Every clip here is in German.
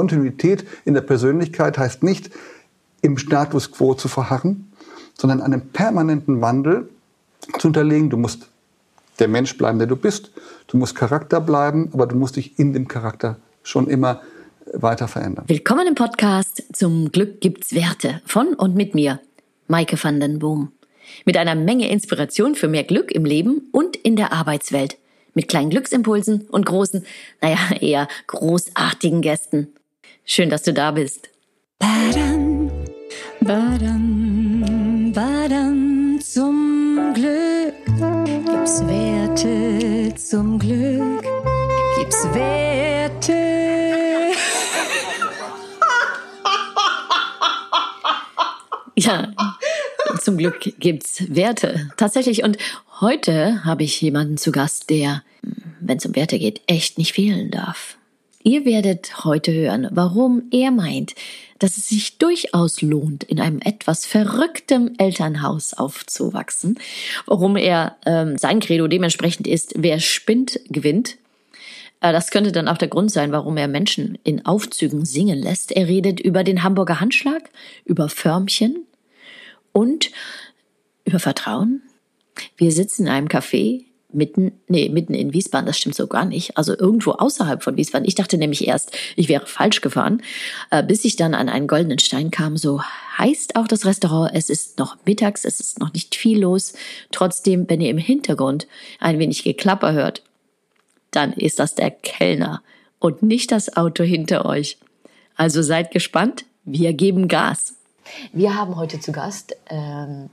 Kontinuität in der Persönlichkeit heißt nicht, im Status quo zu verharren, sondern einen permanenten Wandel zu unterlegen. Du musst der Mensch bleiben, der du bist. Du musst Charakter bleiben, aber du musst dich in dem Charakter schon immer weiter verändern. Willkommen im Podcast Zum Glück gibt's Werte von und mit mir, Maike van den Boom. Mit einer Menge Inspiration für mehr Glück im Leben und in der Arbeitswelt. Mit kleinen Glücksimpulsen und großen, naja, eher großartigen Gästen. Schön, dass du da bist. Badam, badam, badam, zum Glück gibt's Werte, zum Glück gibt's Werte. ja, zum Glück gibt's Werte. Tatsächlich. Und heute habe ich jemanden zu Gast, der, wenn es um Werte geht, echt nicht fehlen darf. Ihr werdet heute hören, warum er meint, dass es sich durchaus lohnt, in einem etwas verrücktem Elternhaus aufzuwachsen, warum er ähm, sein Credo dementsprechend ist, wer spinnt, gewinnt. Äh, das könnte dann auch der Grund sein, warum er Menschen in Aufzügen singen lässt. Er redet über den Hamburger Handschlag, über Förmchen und über Vertrauen. Wir sitzen in einem Café mitten, nee, mitten in Wiesbaden, das stimmt so gar nicht. Also irgendwo außerhalb von Wiesbaden. Ich dachte nämlich erst, ich wäre falsch gefahren, äh, bis ich dann an einen goldenen Stein kam. So heißt auch das Restaurant. Es ist noch mittags, es ist noch nicht viel los. Trotzdem, wenn ihr im Hintergrund ein wenig Geklapper hört, dann ist das der Kellner und nicht das Auto hinter euch. Also seid gespannt, wir geben Gas. Wir haben heute zu Gast ähm,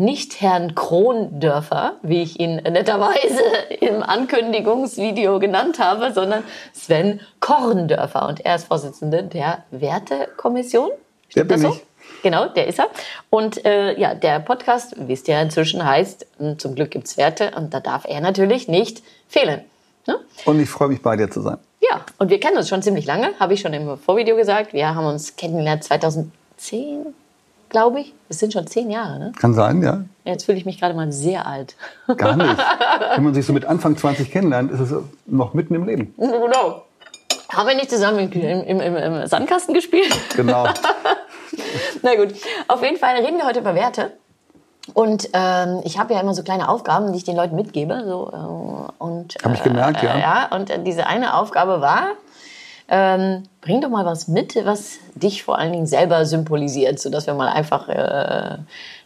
nicht Herrn Krondörfer, wie ich ihn netterweise im Ankündigungsvideo genannt habe, sondern Sven Korndörfer. Und er ist Vorsitzender der Wertekommission. Der bin so? ich. Genau, der ist er. Und äh, ja, der Podcast, wisst ihr inzwischen, heißt hm, Zum Glück gibt's Werte und da darf er natürlich nicht fehlen. Ne? Und ich freue mich, bei dir zu sein. Ja, und wir kennen uns schon ziemlich lange, habe ich schon im Vorvideo gesagt. Wir haben uns kennengelernt 2010, glaube ich. Das sind schon zehn Jahre, ne? Kann sein, ja. Jetzt fühle ich mich gerade mal sehr alt. Gar nicht. Wenn man sich so mit Anfang 20 kennenlernt, ist es noch mitten im Leben. Genau. Haben wir nicht zusammen im, im, im, im Sandkasten gespielt? Genau. Na gut. Auf jeden Fall reden wir heute über Werte. Und ähm, ich habe ja immer so kleine Aufgaben, die ich den Leuten mitgebe. So, äh, und, habe ich gemerkt, äh, ja. Ja, und äh, diese eine Aufgabe war, ähm, bring doch mal was mit, was dich vor allen Dingen selber symbolisiert, sodass wir mal einfach äh,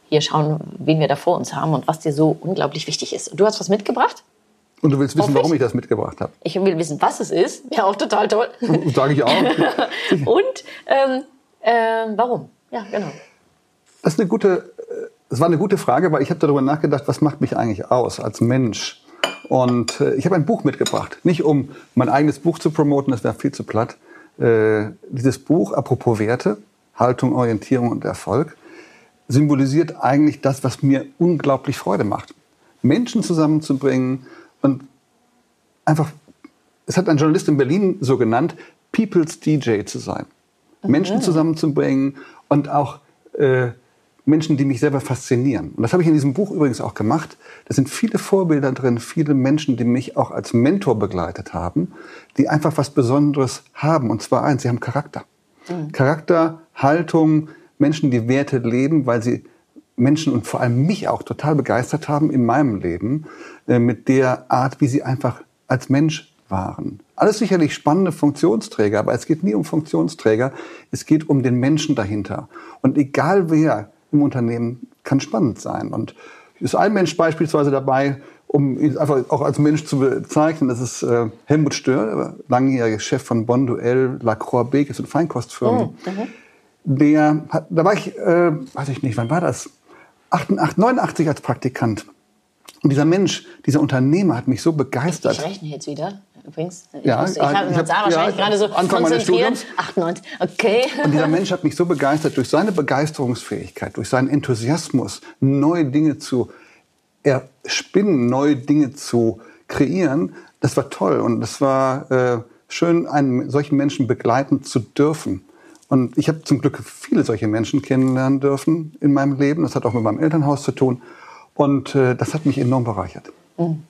hier schauen, wen wir da vor uns haben und was dir so unglaublich wichtig ist. Du hast was mitgebracht? Und du willst wissen, warum ich das mitgebracht habe? Ich will wissen, was es ist. Ja, auch total toll. Sage ich auch. und ähm, äh, warum? Ja, genau. Das ist eine gute, das war eine gute Frage, weil ich habe darüber nachgedacht, was macht mich eigentlich aus als Mensch? Und äh, ich habe ein Buch mitgebracht. Nicht um mein eigenes Buch zu promoten, das wäre viel zu platt. Äh, dieses Buch, apropos Werte, Haltung, Orientierung und Erfolg, symbolisiert eigentlich das, was mir unglaublich Freude macht. Menschen zusammenzubringen und einfach, es hat ein Journalist in Berlin so genannt, People's DJ zu sein. Mhm. Menschen zusammenzubringen und auch äh, Menschen, die mich selber faszinieren. Und das habe ich in diesem Buch übrigens auch gemacht. Da sind viele Vorbilder drin, viele Menschen, die mich auch als Mentor begleitet haben, die einfach was Besonderes haben. Und zwar eins, sie haben Charakter. Mhm. Charakter, Haltung, Menschen, die Werte leben, weil sie Menschen und vor allem mich auch total begeistert haben in meinem Leben äh, mit der Art, wie sie einfach als Mensch waren. Alles sicherlich spannende Funktionsträger, aber es geht nie um Funktionsträger, es geht um den Menschen dahinter. Und egal wer im Unternehmen kann spannend sein. Und ist ein Mensch beispielsweise dabei, um ihn einfach auch als Mensch zu bezeichnen. Das ist äh, Helmut Stör, langjähriger Chef von Bonduell, Lacroix Bekes und Feinkostfirmen. Oh, mhm. Der hat, da war ich, äh, weiß ich nicht, wann war das? 88, 89 als Praktikant. Und dieser Mensch, dieser Unternehmer hat mich so begeistert. Ich rechne jetzt wieder übrigens. Ich ja, muss, ich habe hab, wahrscheinlich ja, gerade so Anfang konzentriert. 98, okay. Und dieser Mensch hat mich so begeistert durch seine Begeisterungsfähigkeit, durch seinen Enthusiasmus, neue Dinge zu erspinnen, neue Dinge zu kreieren. Das war toll und das war äh, schön, einen solchen Menschen begleiten zu dürfen. Und ich habe zum Glück viele solche Menschen kennenlernen dürfen in meinem Leben. Das hat auch mit meinem Elternhaus zu tun. Und äh, das hat mich enorm bereichert. Mhm.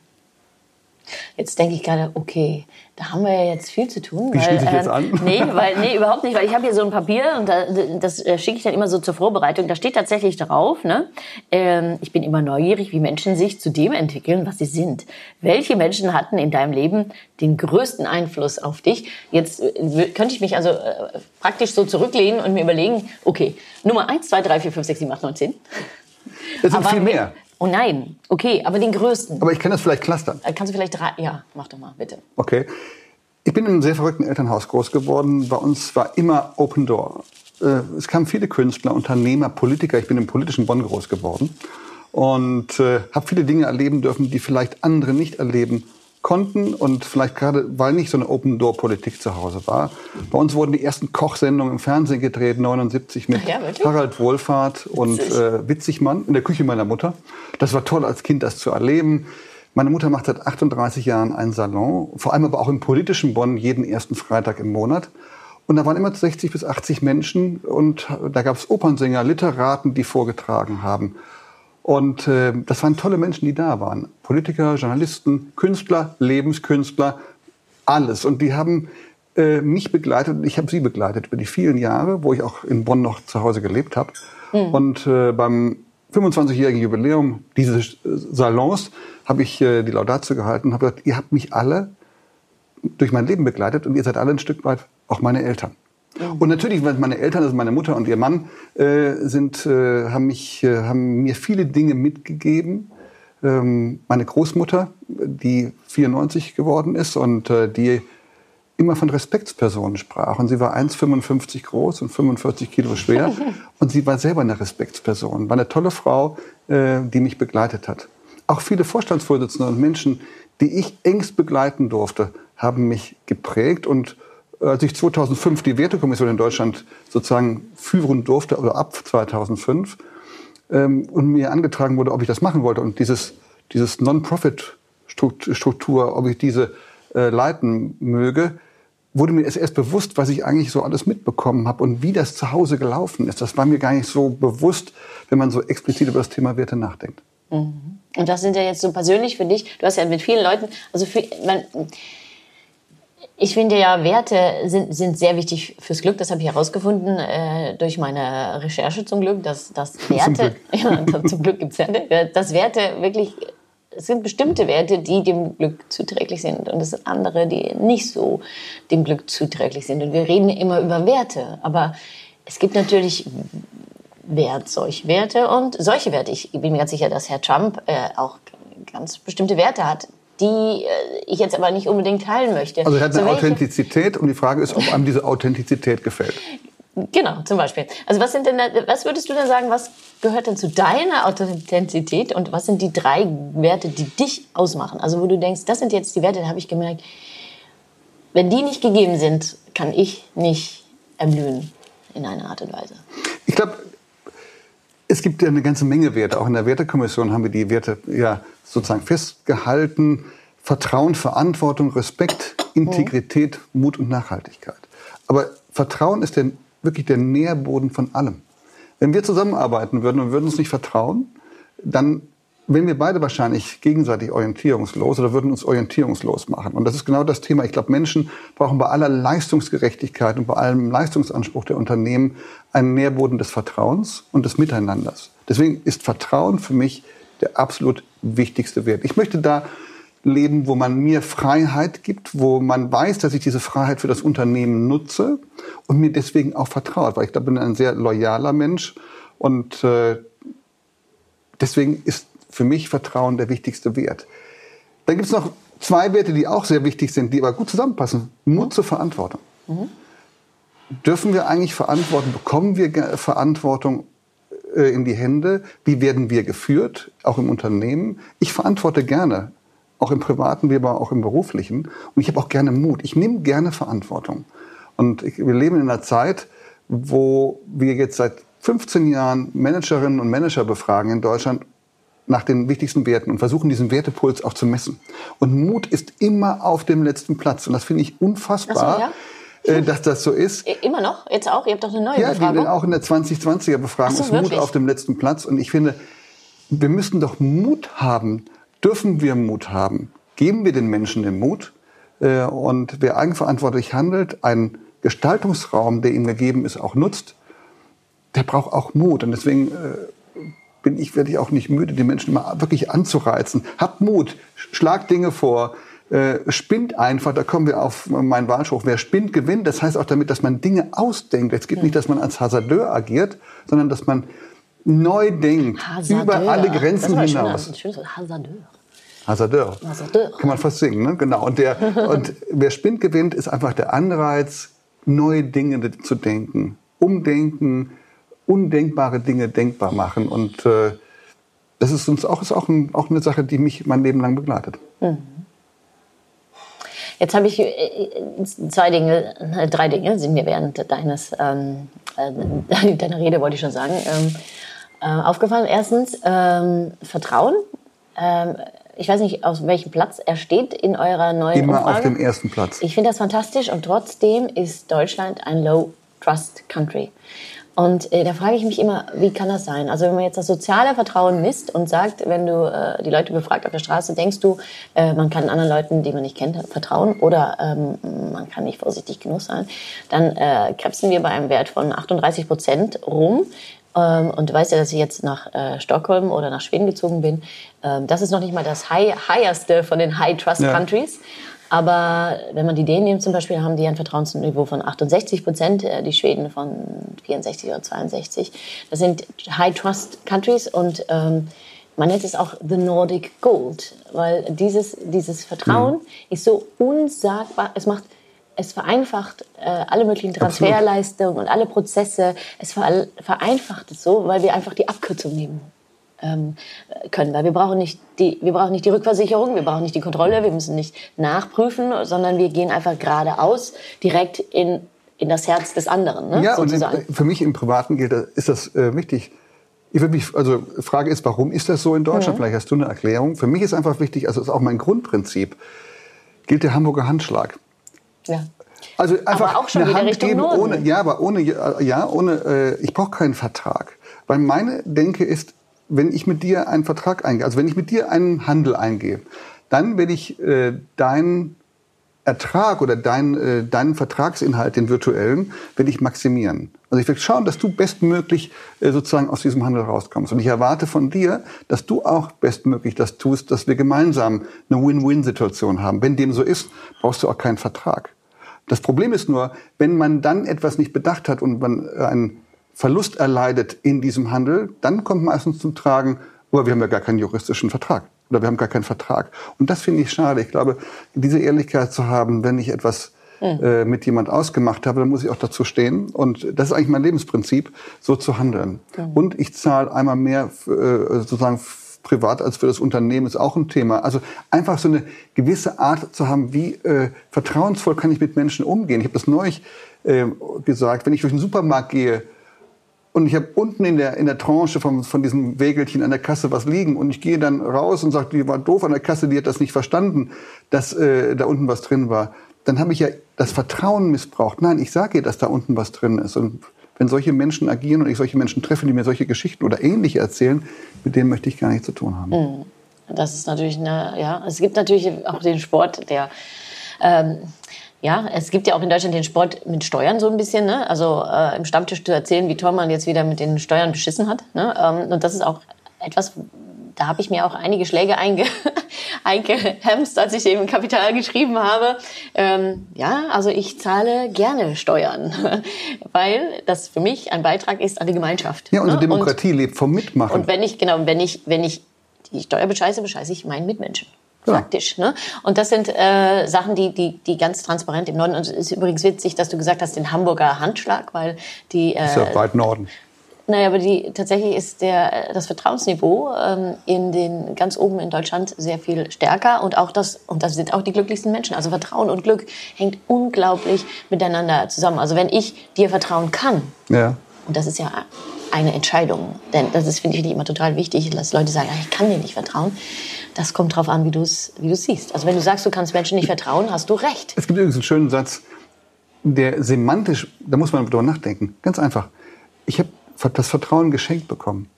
Jetzt denke ich gerade, okay, da haben wir ja jetzt viel zu tun. Wie schließe ich jetzt an? Nee, weil, nee, überhaupt nicht, weil ich habe hier so ein Papier und da, das äh, schicke ich dann immer so zur Vorbereitung. Da steht tatsächlich drauf, ne? Ähm, ich bin immer neugierig, wie Menschen sich zu dem entwickeln, was sie sind. Welche Menschen hatten in deinem Leben den größten Einfluss auf dich? Jetzt äh, könnte ich mich also äh, praktisch so zurücklehnen und mir überlegen, okay, Nummer eins, zwei, drei, vier, fünf, sechs, sieben, acht, neun, zehn. Das sind viel mehr. Oh nein, okay, aber den größten. Aber ich kann das vielleicht clustern. Äh, Kannst du vielleicht drei? Ja, mach doch mal, bitte. Okay. Ich bin in einem sehr verrückten Elternhaus groß geworden. Bei uns war immer Open Door. Äh, Es kamen viele Künstler, Unternehmer, Politiker. Ich bin im politischen Bonn groß geworden und äh, habe viele Dinge erleben dürfen, die vielleicht andere nicht erleben konnten und vielleicht gerade, weil nicht so eine Open-Door-Politik zu Hause war. Bei uns wurden die ersten Kochsendungen im Fernsehen gedreht, 79 mit Ja? Harald Wohlfahrt und Witzig. äh, Witzigmann in der Küche meiner Mutter. Das war toll als Kind, das zu erleben. Meine Mutter macht seit 38 Jahren einen Salon, vor allem aber auch im politischen Bonn jeden ersten Freitag im Monat. Und da waren immer 60 bis 80 Menschen und da gab es Opernsänger, Literaten, die vorgetragen haben. Und äh, das waren tolle Menschen, die da waren. Politiker, Journalisten, Künstler, Lebenskünstler, alles. Und die haben äh, mich begleitet und ich habe sie begleitet über die vielen Jahre, wo ich auch in Bonn noch zu Hause gelebt habe. Und äh, beim 25-jährigen Jubiläum dieses äh, Salons habe ich äh, die Laudatio gehalten und habe gesagt, ihr habt mich alle durch mein Leben begleitet und ihr seid alle ein Stück weit auch meine Eltern. Und natürlich, weil meine Eltern, also meine Mutter und ihr Mann, äh, sind, äh, haben, mich, äh, haben mir viele Dinge mitgegeben. Ähm, meine Großmutter, die 94 geworden ist und äh, die immer von Respektspersonen sprach. Und sie war 1,55 groß und 45 Kilo schwer. Und sie war selber eine Respektsperson. War eine tolle Frau, äh, die mich begleitet hat. Auch viele Vorstandsvorsitzende und Menschen, die ich engst begleiten durfte, haben mich geprägt. Und als ich 2005 die Wertekommission in Deutschland sozusagen führen durfte, oder ab 2005, ähm, und mir angetragen wurde, ob ich das machen wollte und dieses, dieses Non-Profit-Struktur, ob ich diese äh, leiten möge, wurde mir erst bewusst, was ich eigentlich so alles mitbekommen habe und wie das zu Hause gelaufen ist. Das war mir gar nicht so bewusst, wenn man so explizit über das Thema Werte nachdenkt. Und das sind ja jetzt so persönlich für dich. Du hast ja mit vielen Leuten, also für, man, ich finde ja, Werte sind, sind sehr wichtig fürs Glück. Das habe ich herausgefunden äh, durch meine Recherche zum Glück, dass, dass Werte, ja, zum Glück gibt's Werte, dass Werte wirklich, es sind bestimmte Werte, die dem Glück zuträglich sind und es sind andere, die nicht so dem Glück zuträglich sind. Und wir reden immer über Werte, aber es gibt natürlich Wert, solche Werte und solche Werte. Ich bin mir ganz sicher, dass Herr Trump äh, auch ganz bestimmte Werte hat, die äh, ich jetzt aber nicht unbedingt teilen möchte. Also er hat So eine welche- Authentizität und die Frage ist, ob einem diese Authentizität gefällt. Genau, zum Beispiel. Also was sind denn, was würdest du denn sagen, was gehört denn zu deiner Authentizität und was sind die drei Werte, die dich ausmachen? Also wo du denkst, das sind jetzt die Werte, da habe ich gemerkt, wenn die nicht gegeben sind, kann ich nicht erblühen in einer Art und Weise. Ich glaube, es gibt ja eine ganze Menge Werte. Auch in der Wertekommission haben wir die Werte ja sozusagen festgehalten. Vertrauen, Verantwortung, Respekt, Integrität, Mut und Nachhaltigkeit. Aber Vertrauen ist der, wirklich der Nährboden von allem. Wenn wir zusammenarbeiten würden und würden uns nicht vertrauen, dann wären wir beide wahrscheinlich gegenseitig orientierungslos oder würden uns orientierungslos machen. Und das ist genau das Thema. Ich glaube, Menschen brauchen bei aller Leistungsgerechtigkeit und bei allem Leistungsanspruch der Unternehmen einen Nährboden des Vertrauens und des Miteinanders. Deswegen ist Vertrauen für mich der absolut wichtigste Wert. Ich möchte da leben, wo man mir Freiheit gibt, wo man weiß, dass ich diese Freiheit für das Unternehmen nutze und mir deswegen auch vertraut, weil ich da bin ein sehr loyaler Mensch und äh, deswegen ist für mich Vertrauen der wichtigste Wert. Dann gibt es noch zwei Werte, die auch sehr wichtig sind, die aber gut zusammenpassen. Mut zur Verantwortung. Dürfen wir eigentlich Verantwortung, bekommen wir Verantwortung äh, in die Hände? Wie werden wir geführt, auch im Unternehmen? Ich verantworte gerne, auch im privaten, wie aber auch im beruflichen. Und ich habe auch gerne Mut. Ich nehme gerne Verantwortung. Und wir leben in einer Zeit, wo wir jetzt seit 15 Jahren Managerinnen und Manager befragen in Deutschland nach den wichtigsten Werten und versuchen, diesen Wertepuls auch zu messen. Und Mut ist immer auf dem letzten Platz. Und das finde ich unfassbar, so, äh, dass das so ist. Immer noch? Jetzt auch? Ihr habt doch eine neue Ja, die, Befragung? auch in der 2020er Befragung Ach so, ist Mut wirklich? auf dem letzten Platz. Und ich finde, wir müssen doch Mut haben, dürfen wir Mut haben, geben wir den Menschen den Mut. Äh, und wer eigenverantwortlich handelt, einen Gestaltungsraum, der ihm gegeben ist, auch nutzt, der braucht auch Mut. Und deswegen äh, bin ich, werde ich auch nicht müde, die Menschen immer wirklich anzureizen. Habt Mut, schlagt Dinge vor, äh, spinnt einfach, da kommen wir auf meinen Wahlspruch, wer spinnt, gewinnt. Das heißt auch damit, dass man Dinge ausdenkt. Es geht nicht, dass man als Hasardeur agiert, sondern dass man neu denkt, Hasardeur. über alle Grenzen das hinaus. Ein schönes Hasardeur. Hasardeur. Hasardeur. Kann man fast singen, ne? Genau. Und, der, und wer spinnt, gewinnt, ist einfach der Anreiz, neue Dinge zu denken. Umdenken, undenkbare Dinge denkbar machen. Und äh, das ist uns auch, ist auch, ein, auch eine Sache, die mich mein Leben lang begleitet. Mhm. Jetzt habe ich äh, äh, zwei Dinge, äh, drei Dinge sind mir während deines, ähm, äh, deiner Rede, wollte ich schon sagen, ähm, äh, aufgefallen. Erstens, ähm, Vertrauen. Ähm, ich weiß nicht, aus welchem Platz er steht in eurer neuen Immer Umfrage. auf dem ersten Platz. Ich finde das fantastisch und trotzdem ist Deutschland ein Low-Trust-Country. Und äh, da frage ich mich immer, wie kann das sein? Also wenn man jetzt das soziale Vertrauen misst und sagt, wenn du äh, die Leute befragt auf der Straße, denkst du, äh, man kann anderen Leuten, die man nicht kennt, vertrauen oder ähm, man kann nicht vorsichtig genug sein, dann äh, krebsen wir bei einem Wert von 38 Prozent rum. Ähm, und du weißt ja, dass ich jetzt nach äh, Stockholm oder nach Schweden gezogen bin. Ähm, das ist noch nicht mal das high, higheste von den High Trust ja. Aber wenn man die Dänen nimmt zum Beispiel, haben die ein Vertrauensniveau von 68 Prozent, äh, die Schweden von 64 oder 62. Das sind High-Trust-Countries und ähm, man nennt es auch the Nordic Gold, weil dieses, dieses Vertrauen mhm. ist so unsagbar, es macht es vereinfacht äh, alle möglichen Transferleistungen und alle Prozesse. Es vereinfacht es so, weil wir einfach die Abkürzung nehmen ähm, können. Weil wir brauchen, nicht die, wir brauchen nicht die Rückversicherung, wir brauchen nicht die Kontrolle, wir müssen nicht nachprüfen, sondern wir gehen einfach geradeaus direkt in, in das Herz des anderen. Ne, ja, sozusagen. und für mich im Privaten gilt, ist das äh, wichtig. Ich würde mich, also Frage ist, warum ist das so in Deutschland? Mhm. Vielleicht hast du eine Erklärung. Für mich ist einfach wichtig, also ist auch mein Grundprinzip, gilt der Hamburger Handschlag. Ja. Also einfach aber auch schon eine Hand Richtung geben, Norden. ohne, ja, aber ohne, ja, ohne, äh, ich brauche keinen Vertrag. Weil meine Denke ist, wenn ich mit dir einen Vertrag eingehe, also wenn ich mit dir einen Handel eingehe, dann werde ich äh, deinen Ertrag oder dein, äh, deinen Vertragsinhalt, den virtuellen, werde ich maximieren. Also ich werde schauen, dass du bestmöglich äh, sozusagen aus diesem Handel rauskommst. Und ich erwarte von dir, dass du auch bestmöglich das tust, dass wir gemeinsam eine Win-Win-Situation haben. Wenn dem so ist, brauchst du auch keinen Vertrag. Das Problem ist nur, wenn man dann etwas nicht bedacht hat und man einen Verlust erleidet in diesem Handel, dann kommt meistens zum Tragen, aber wir haben ja gar keinen juristischen Vertrag oder wir haben gar keinen Vertrag. Und das finde ich schade. Ich glaube, diese Ehrlichkeit zu haben, wenn ich etwas äh, mit jemand ausgemacht habe, dann muss ich auch dazu stehen. Und das ist eigentlich mein Lebensprinzip, so zu handeln. Mhm. Und ich zahle einmal mehr äh, sozusagen privat als für das Unternehmen ist auch ein Thema. Also einfach so eine gewisse Art zu haben, wie äh, vertrauensvoll kann ich mit Menschen umgehen. Ich habe das neulich äh, gesagt, wenn ich durch den Supermarkt gehe und ich habe unten in der, in der Tranche von, von diesem Wägelchen an der Kasse was liegen und ich gehe dann raus und sage, die war doof an der Kasse, die hat das nicht verstanden, dass äh, da unten was drin war. Dann habe ich ja das Vertrauen missbraucht. Nein, ich sage ihr, dass da unten was drin ist. Und wenn solche Menschen agieren und ich solche Menschen treffe, die mir solche Geschichten oder ähnliche erzählen, mit denen möchte ich gar nichts zu tun haben. Hm. Das ist natürlich eine, ja, es gibt natürlich auch den Sport, der ähm, ja, es gibt ja auch in Deutschland den Sport mit Steuern so ein bisschen, ne? also äh, im Stammtisch zu erzählen, wie toll man jetzt wieder mit den Steuern beschissen hat. Ne? Ähm, und das ist auch etwas, da habe ich mir auch einige Schläge einge eingehemst, als ich eben Kapital geschrieben habe. Ähm, ja, also ich zahle gerne Steuern, weil das für mich ein Beitrag ist an die Gemeinschaft. Ja, unsere ne? Demokratie und, lebt vom Mitmachen. Und wenn ich, genau, wenn ich, wenn ich die Steuer bescheiße, bescheiße ich meinen Mitmenschen faktisch. Ne? Und das sind äh, Sachen, die, die, die ganz transparent im Norden. Und es ist übrigens witzig, dass du gesagt hast, den Hamburger Handschlag, weil die. Äh, ist ja weit Norden. Naja, aber die, tatsächlich ist der, das Vertrauensniveau ähm, in den, ganz oben in Deutschland sehr viel stärker und auch das, und das sind auch die glücklichsten Menschen. Also Vertrauen und Glück hängt unglaublich miteinander zusammen. Also wenn ich dir vertrauen kann, ja. und das ist ja eine Entscheidung, denn das ist, finde ich, immer total wichtig, dass Leute sagen, ich kann dir nicht vertrauen, das kommt darauf an, wie du es wie siehst. Also wenn du sagst, du kannst Menschen nicht vertrauen, hast du recht. Es gibt übrigens einen schönen Satz, der semantisch, da muss man drüber nachdenken. Ganz einfach. Ich habe das Vertrauen geschenkt bekommen.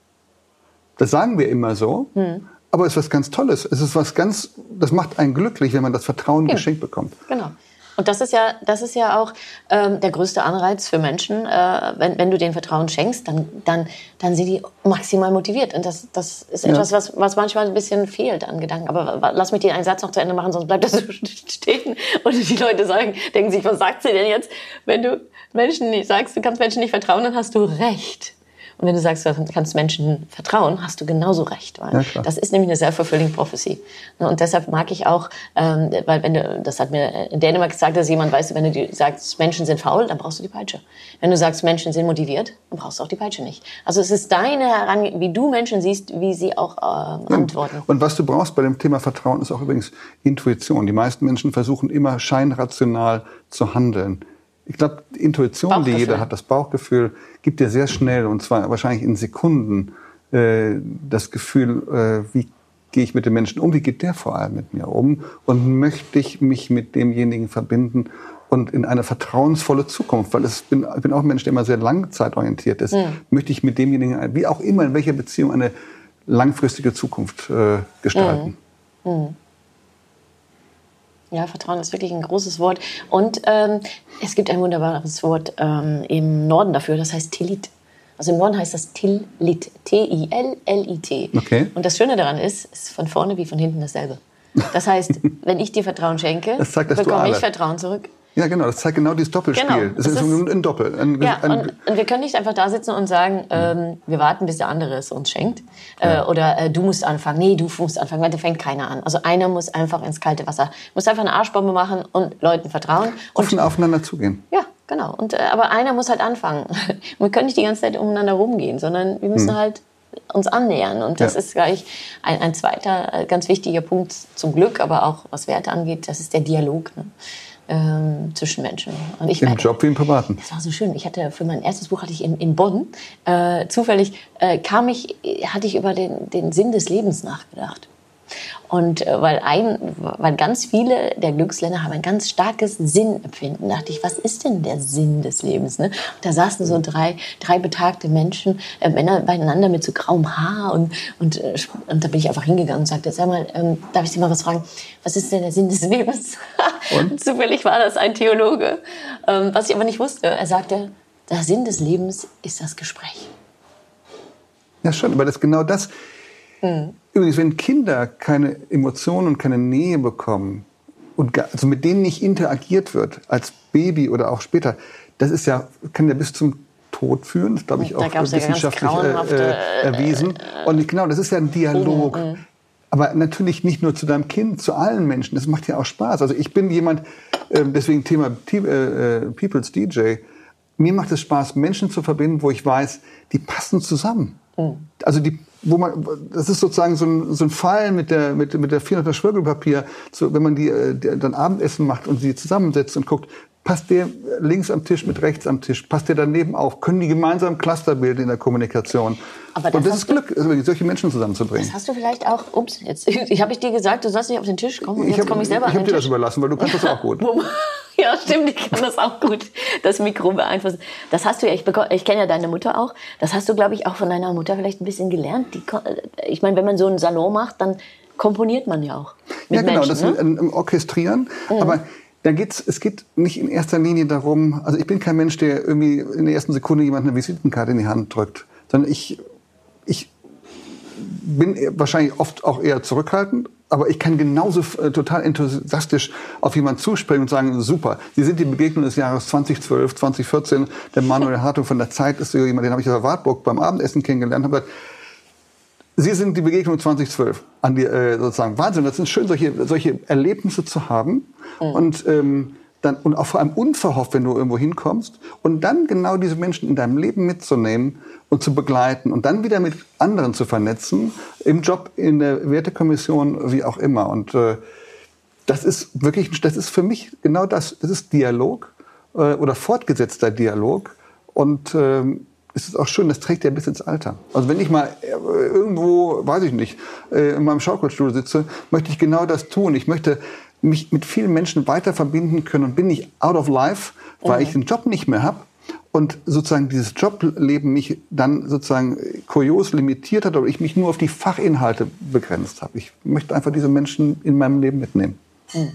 Das sagen wir immer so. Hm. Aber es ist was ganz Tolles. Es ist was ganz, das macht einen glücklich, wenn man das Vertrauen ja. geschenkt bekommt. Genau. Und das ist ja, das ist ja auch ähm, der größte Anreiz für Menschen. Äh, wenn, wenn du denen Vertrauen schenkst, dann, dann, dann sind die maximal motiviert. Und das, das ist etwas, ja. was, was manchmal ein bisschen fehlt an Gedanken. Aber lass mich dir einen Satz noch zu Ende machen, sonst bleibt das so stehen. Und die Leute sagen, denken sich, was sagt sie denn jetzt? Wenn du Menschen nicht sagst, du kannst Menschen nicht vertrauen, dann hast du recht. Und wenn du sagst, du kannst Menschen vertrauen, hast du genauso recht. Weil ja, das ist nämlich eine self-fulfilling prophecy. Ne, und deshalb mag ich auch, ähm, weil wenn du, das hat mir in Dänemark gesagt, dass jemand weiß, wenn du sagst, Menschen sind faul, dann brauchst du die Peitsche. Wenn du sagst, Menschen sind motiviert, dann brauchst du auch die Peitsche nicht. Also es ist deine Herangehensweise, wie du Menschen siehst, wie sie auch ähm, antworten. Und was du brauchst bei dem Thema Vertrauen ist auch übrigens Intuition. Die meisten Menschen versuchen immer scheinrational zu handeln. Ich glaube, die Intuition, die jeder hat, das Bauchgefühl, gibt dir sehr schnell, und zwar wahrscheinlich in Sekunden, äh, das Gefühl, äh, wie gehe ich mit dem Menschen um, wie geht der vor allem mit mir um und möchte ich mich mit demjenigen verbinden und in eine vertrauensvolle Zukunft, weil ich bin, ich bin auch ein Mensch, der immer sehr langzeitorientiert ist, mhm. möchte ich mit demjenigen, wie auch immer, in welcher Beziehung eine langfristige Zukunft äh, gestalten. Mhm. Mhm. Ja, Vertrauen ist wirklich ein großes Wort. Und ähm, es gibt ein wunderbares Wort ähm, im Norden dafür, das heißt Tilit. Also im Norden heißt das Tillit. T-I-L-L-I-T. Okay. Und das Schöne daran ist, es ist von vorne wie von hinten dasselbe. Das heißt, wenn ich dir Vertrauen schenke, bekomme ich Vertrauen zurück. Ja, genau, das zeigt genau dieses Doppelspiel. Genau, das, ist, ist ein Doppel. Ein, ja, ein, und, und, wir können nicht einfach da sitzen und sagen, ähm, wir warten, bis der andere es uns schenkt. Äh, ja. Oder äh, du musst anfangen. Nee, du musst anfangen, weil da fängt keiner an. Also einer muss einfach ins kalte Wasser, muss einfach eine Arschbombe machen und Leuten vertrauen. Und Offen aufeinander zugehen. Ja, genau. Und, äh, aber einer muss halt anfangen. wir können nicht die ganze Zeit umeinander rumgehen, sondern wir müssen hm. halt uns annähern. Und das ja. ist gleich ein, ein zweiter äh, ganz wichtiger Punkt zum Glück, aber auch was Werte angeht, das ist der Dialog. Ne? Ähm, zwischen Menschen. Und ich, Im äh, Job wie im Privaten. Das war so schön. Ich hatte für mein erstes Buch hatte ich in, in Bonn äh, zufällig äh, kam ich hatte ich über den, den Sinn des Lebens nachgedacht. Und äh, weil, ein, weil ganz viele der Glücksländer haben ein ganz starkes Sinnempfinden, dachte ich, was ist denn der Sinn des Lebens? Ne? Und da saßen so drei, drei betagte Menschen, äh, Männer beieinander mit so grauem Haar und, und, äh, und da bin ich einfach hingegangen und sagte, sag mal, ähm, darf ich Sie mal was fragen? Was ist denn der Sinn des Lebens? Und? Zufällig war das ein Theologe, ähm, was ich aber nicht wusste. Er sagte, der Sinn des Lebens ist das Gespräch. Ja, schon, aber das genau das. Mhm Übrigens, wenn Kinder keine Emotionen und keine Nähe bekommen und also mit denen nicht interagiert wird, als Baby oder auch später, das ist ja, kann ja bis zum Tod führen, das glaube ich auch wissenschaftlich ja äh, äh, erwiesen. Und genau, das ist ja ein Dialog. Mhm. Aber natürlich nicht nur zu deinem Kind, zu allen Menschen. Das macht ja auch Spaß. Also ich bin jemand, äh, deswegen Thema äh, äh, People's DJ. Mir macht es Spaß, Menschen zu verbinden, wo ich weiß, die passen zusammen. Mhm. Also die wo man, das ist sozusagen so ein, so ein Fall mit der, mit, mit der 400er Schmirgelpapier, so, wenn man die, äh, die dann Abendessen macht und sie zusammensetzt und guckt, passt der links am Tisch mit rechts am Tisch, passt der daneben auf, können die gemeinsam Cluster bilden in der Kommunikation. Das und das ist Glück, solche Menschen zusammenzubringen. Das hast du vielleicht auch, ups, jetzt habe ich dir gesagt, du sollst nicht auf den Tisch kommen und jetzt komme ich selber ich Ich habe dir das überlassen, weil du kannst das auch gut. ja, stimmt, ich kann das auch gut, das Mikro beeinflussen. Das hast du ja, ich, ich kenne ja deine Mutter auch, das hast du, glaube ich, auch von deiner Mutter vielleicht ein bisschen gelernt. Die, ich meine, wenn man so einen Salon macht, dann komponiert man ja auch. ja, genau, Menschen, das ne? Orchestrieren. Mhm. Aber da geht's, es geht nicht in erster Linie darum, also ich bin kein Mensch, der irgendwie in der ersten Sekunde jemand eine Visitenkarte in die Hand drückt, sondern ich, ich bin wahrscheinlich oft auch eher zurückhaltend, aber ich kann genauso äh, total enthusiastisch auf jemanden zuspringen und sagen, super, Sie sind die Begegnung des Jahres 2012, 2014, der Manuel Hartung von der Zeit ist so jemand, den habe ich auf der Wartburg beim Abendessen kennengelernt, habe gesagt, Sie sind die Begegnung 2012 an die äh, sozusagen Wahnsinn. Das ist schön, solche solche Erlebnisse zu haben mhm. und ähm, dann und auch vor allem unverhofft, wenn du irgendwo hinkommst und dann genau diese Menschen in deinem Leben mitzunehmen und zu begleiten und dann wieder mit anderen zu vernetzen im Job in der Wertekommission wie auch immer und äh, das ist wirklich das ist für mich genau das. Das ist Dialog äh, oder fortgesetzter Dialog und ähm, ist es auch schön, das trägt ja bis ins Alter. Also wenn ich mal äh, irgendwo, weiß ich nicht, äh, in meinem Schaukelstuhl sitze, möchte ich genau das tun. Ich möchte mich mit vielen Menschen weiter verbinden können und bin nicht out of life, weil mhm. ich den Job nicht mehr habe. und sozusagen dieses Jobleben mich dann sozusagen kurios limitiert hat oder ich mich nur auf die Fachinhalte begrenzt habe. Ich möchte einfach diese Menschen in meinem Leben mitnehmen. Mhm.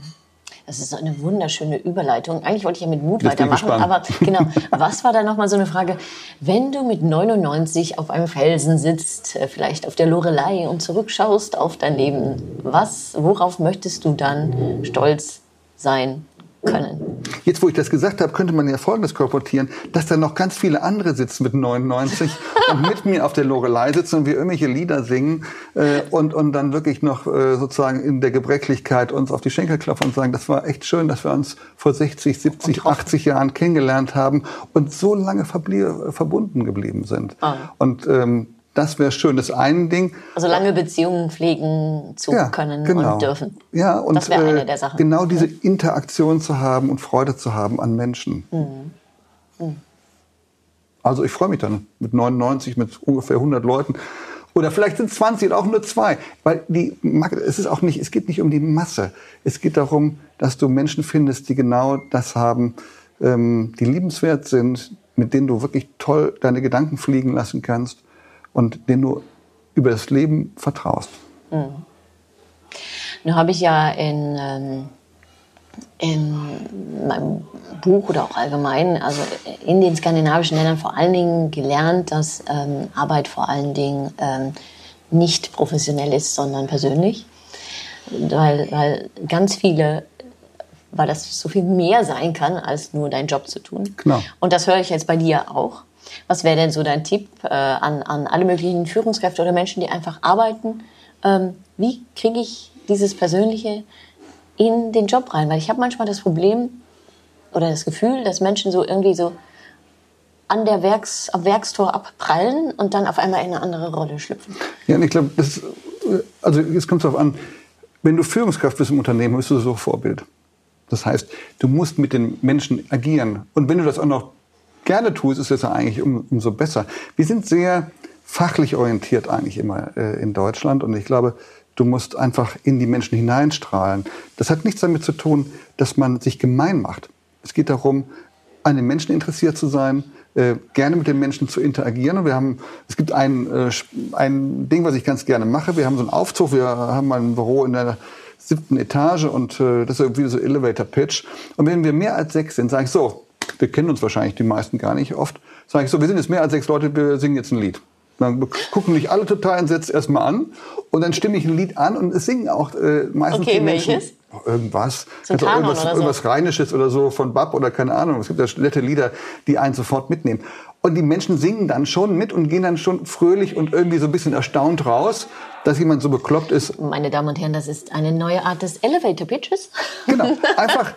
Das ist eine wunderschöne Überleitung. Eigentlich wollte ich ja mit Mut Jetzt weitermachen, aber genau. Was war da nochmal so eine Frage? Wenn du mit 99 auf einem Felsen sitzt, äh, vielleicht auf der Lorelei und zurückschaust auf dein Leben, was, worauf möchtest du dann stolz sein können. Jetzt, wo ich das gesagt habe, könnte man ja Folgendes korportieren, dass da noch ganz viele andere sitzen mit 99 und mit mir auf der Lorelei sitzen und wir irgendwelche Lieder singen äh, und, und dann wirklich noch äh, sozusagen in der Gebrechlichkeit uns auf die Schenkel klopfen und sagen, das war echt schön, dass wir uns vor 60, 70, 80 Jahren kennengelernt haben und so lange verbunden geblieben sind. Ah. Und ähm, das wäre schön. Das eine Ding. Also lange Beziehungen pflegen zu ja, können genau. und dürfen. Ja, und das wäre eine äh, der Sachen. Genau diese Interaktion zu haben und Freude zu haben an Menschen. Mhm. Mhm. Also ich freue mich dann mit 99, mit ungefähr 100 Leuten. Oder vielleicht sind es 20 oder auch nur zwei. Weil die, es ist auch nicht, es geht nicht um die Masse. Es geht darum, dass du Menschen findest, die genau das haben, ähm, die liebenswert sind, mit denen du wirklich toll deine Gedanken fliegen lassen kannst und denen du über das Leben vertraust. Mhm. Nun habe ich ja in, ähm, in meinem Buch oder auch allgemein, also in den skandinavischen Ländern vor allen Dingen gelernt, dass ähm, Arbeit vor allen Dingen ähm, nicht professionell ist, sondern persönlich. Weil, weil ganz viele weil das so viel mehr sein kann, als nur deinen Job zu tun. Genau. Und das höre ich jetzt bei dir auch. Was wäre denn so dein Tipp äh, an, an alle möglichen Führungskräfte oder Menschen, die einfach arbeiten? Ähm, wie kriege ich dieses Persönliche in den Job rein? Weil ich habe manchmal das Problem oder das Gefühl, dass Menschen so irgendwie so an der Werks, am Werkstor abprallen und dann auf einmal in eine andere Rolle schlüpfen. Ja, ich glaube, also es kommt darauf an, wenn du Führungskraft bist im Unternehmen, bist du so Vorbild. Das heißt, du musst mit den Menschen agieren. Und wenn du das auch noch gerne tust, ist es ja eigentlich um, umso besser. Wir sind sehr fachlich orientiert eigentlich immer äh, in Deutschland und ich glaube, du musst einfach in die Menschen hineinstrahlen. Das hat nichts damit zu tun, dass man sich gemein macht. Es geht darum, an den Menschen interessiert zu sein, äh, gerne mit den Menschen zu interagieren. Und wir haben, es gibt ein, äh, ein Ding, was ich ganz gerne mache. Wir haben so einen Aufzug, wir haben mal ein Büro in der siebten Etage und äh, das ist irgendwie so Elevator Pitch. Und wenn wir mehr als sechs sind, sage ich so, wir kennen uns wahrscheinlich die meisten gar nicht oft, sage ich so, wir sind jetzt mehr als sechs Leute, wir singen jetzt ein Lied. Dann gucken mich alle total entsetzt erstmal an und dann stimme ich ein Lied an und es singen auch äh, meistens okay, die Menschen. Welches? Irgendwas. So also irgendwas, oder so. irgendwas Rheinisches oder so von Bab oder keine Ahnung. Es gibt ja nette Lieder, die einen sofort mitnehmen. Und die Menschen singen dann schon mit und gehen dann schon fröhlich und irgendwie so ein bisschen erstaunt raus, dass jemand so bekloppt ist. Meine Damen und Herren, das ist eine neue Art des Elevator Pitches. Genau. Einfach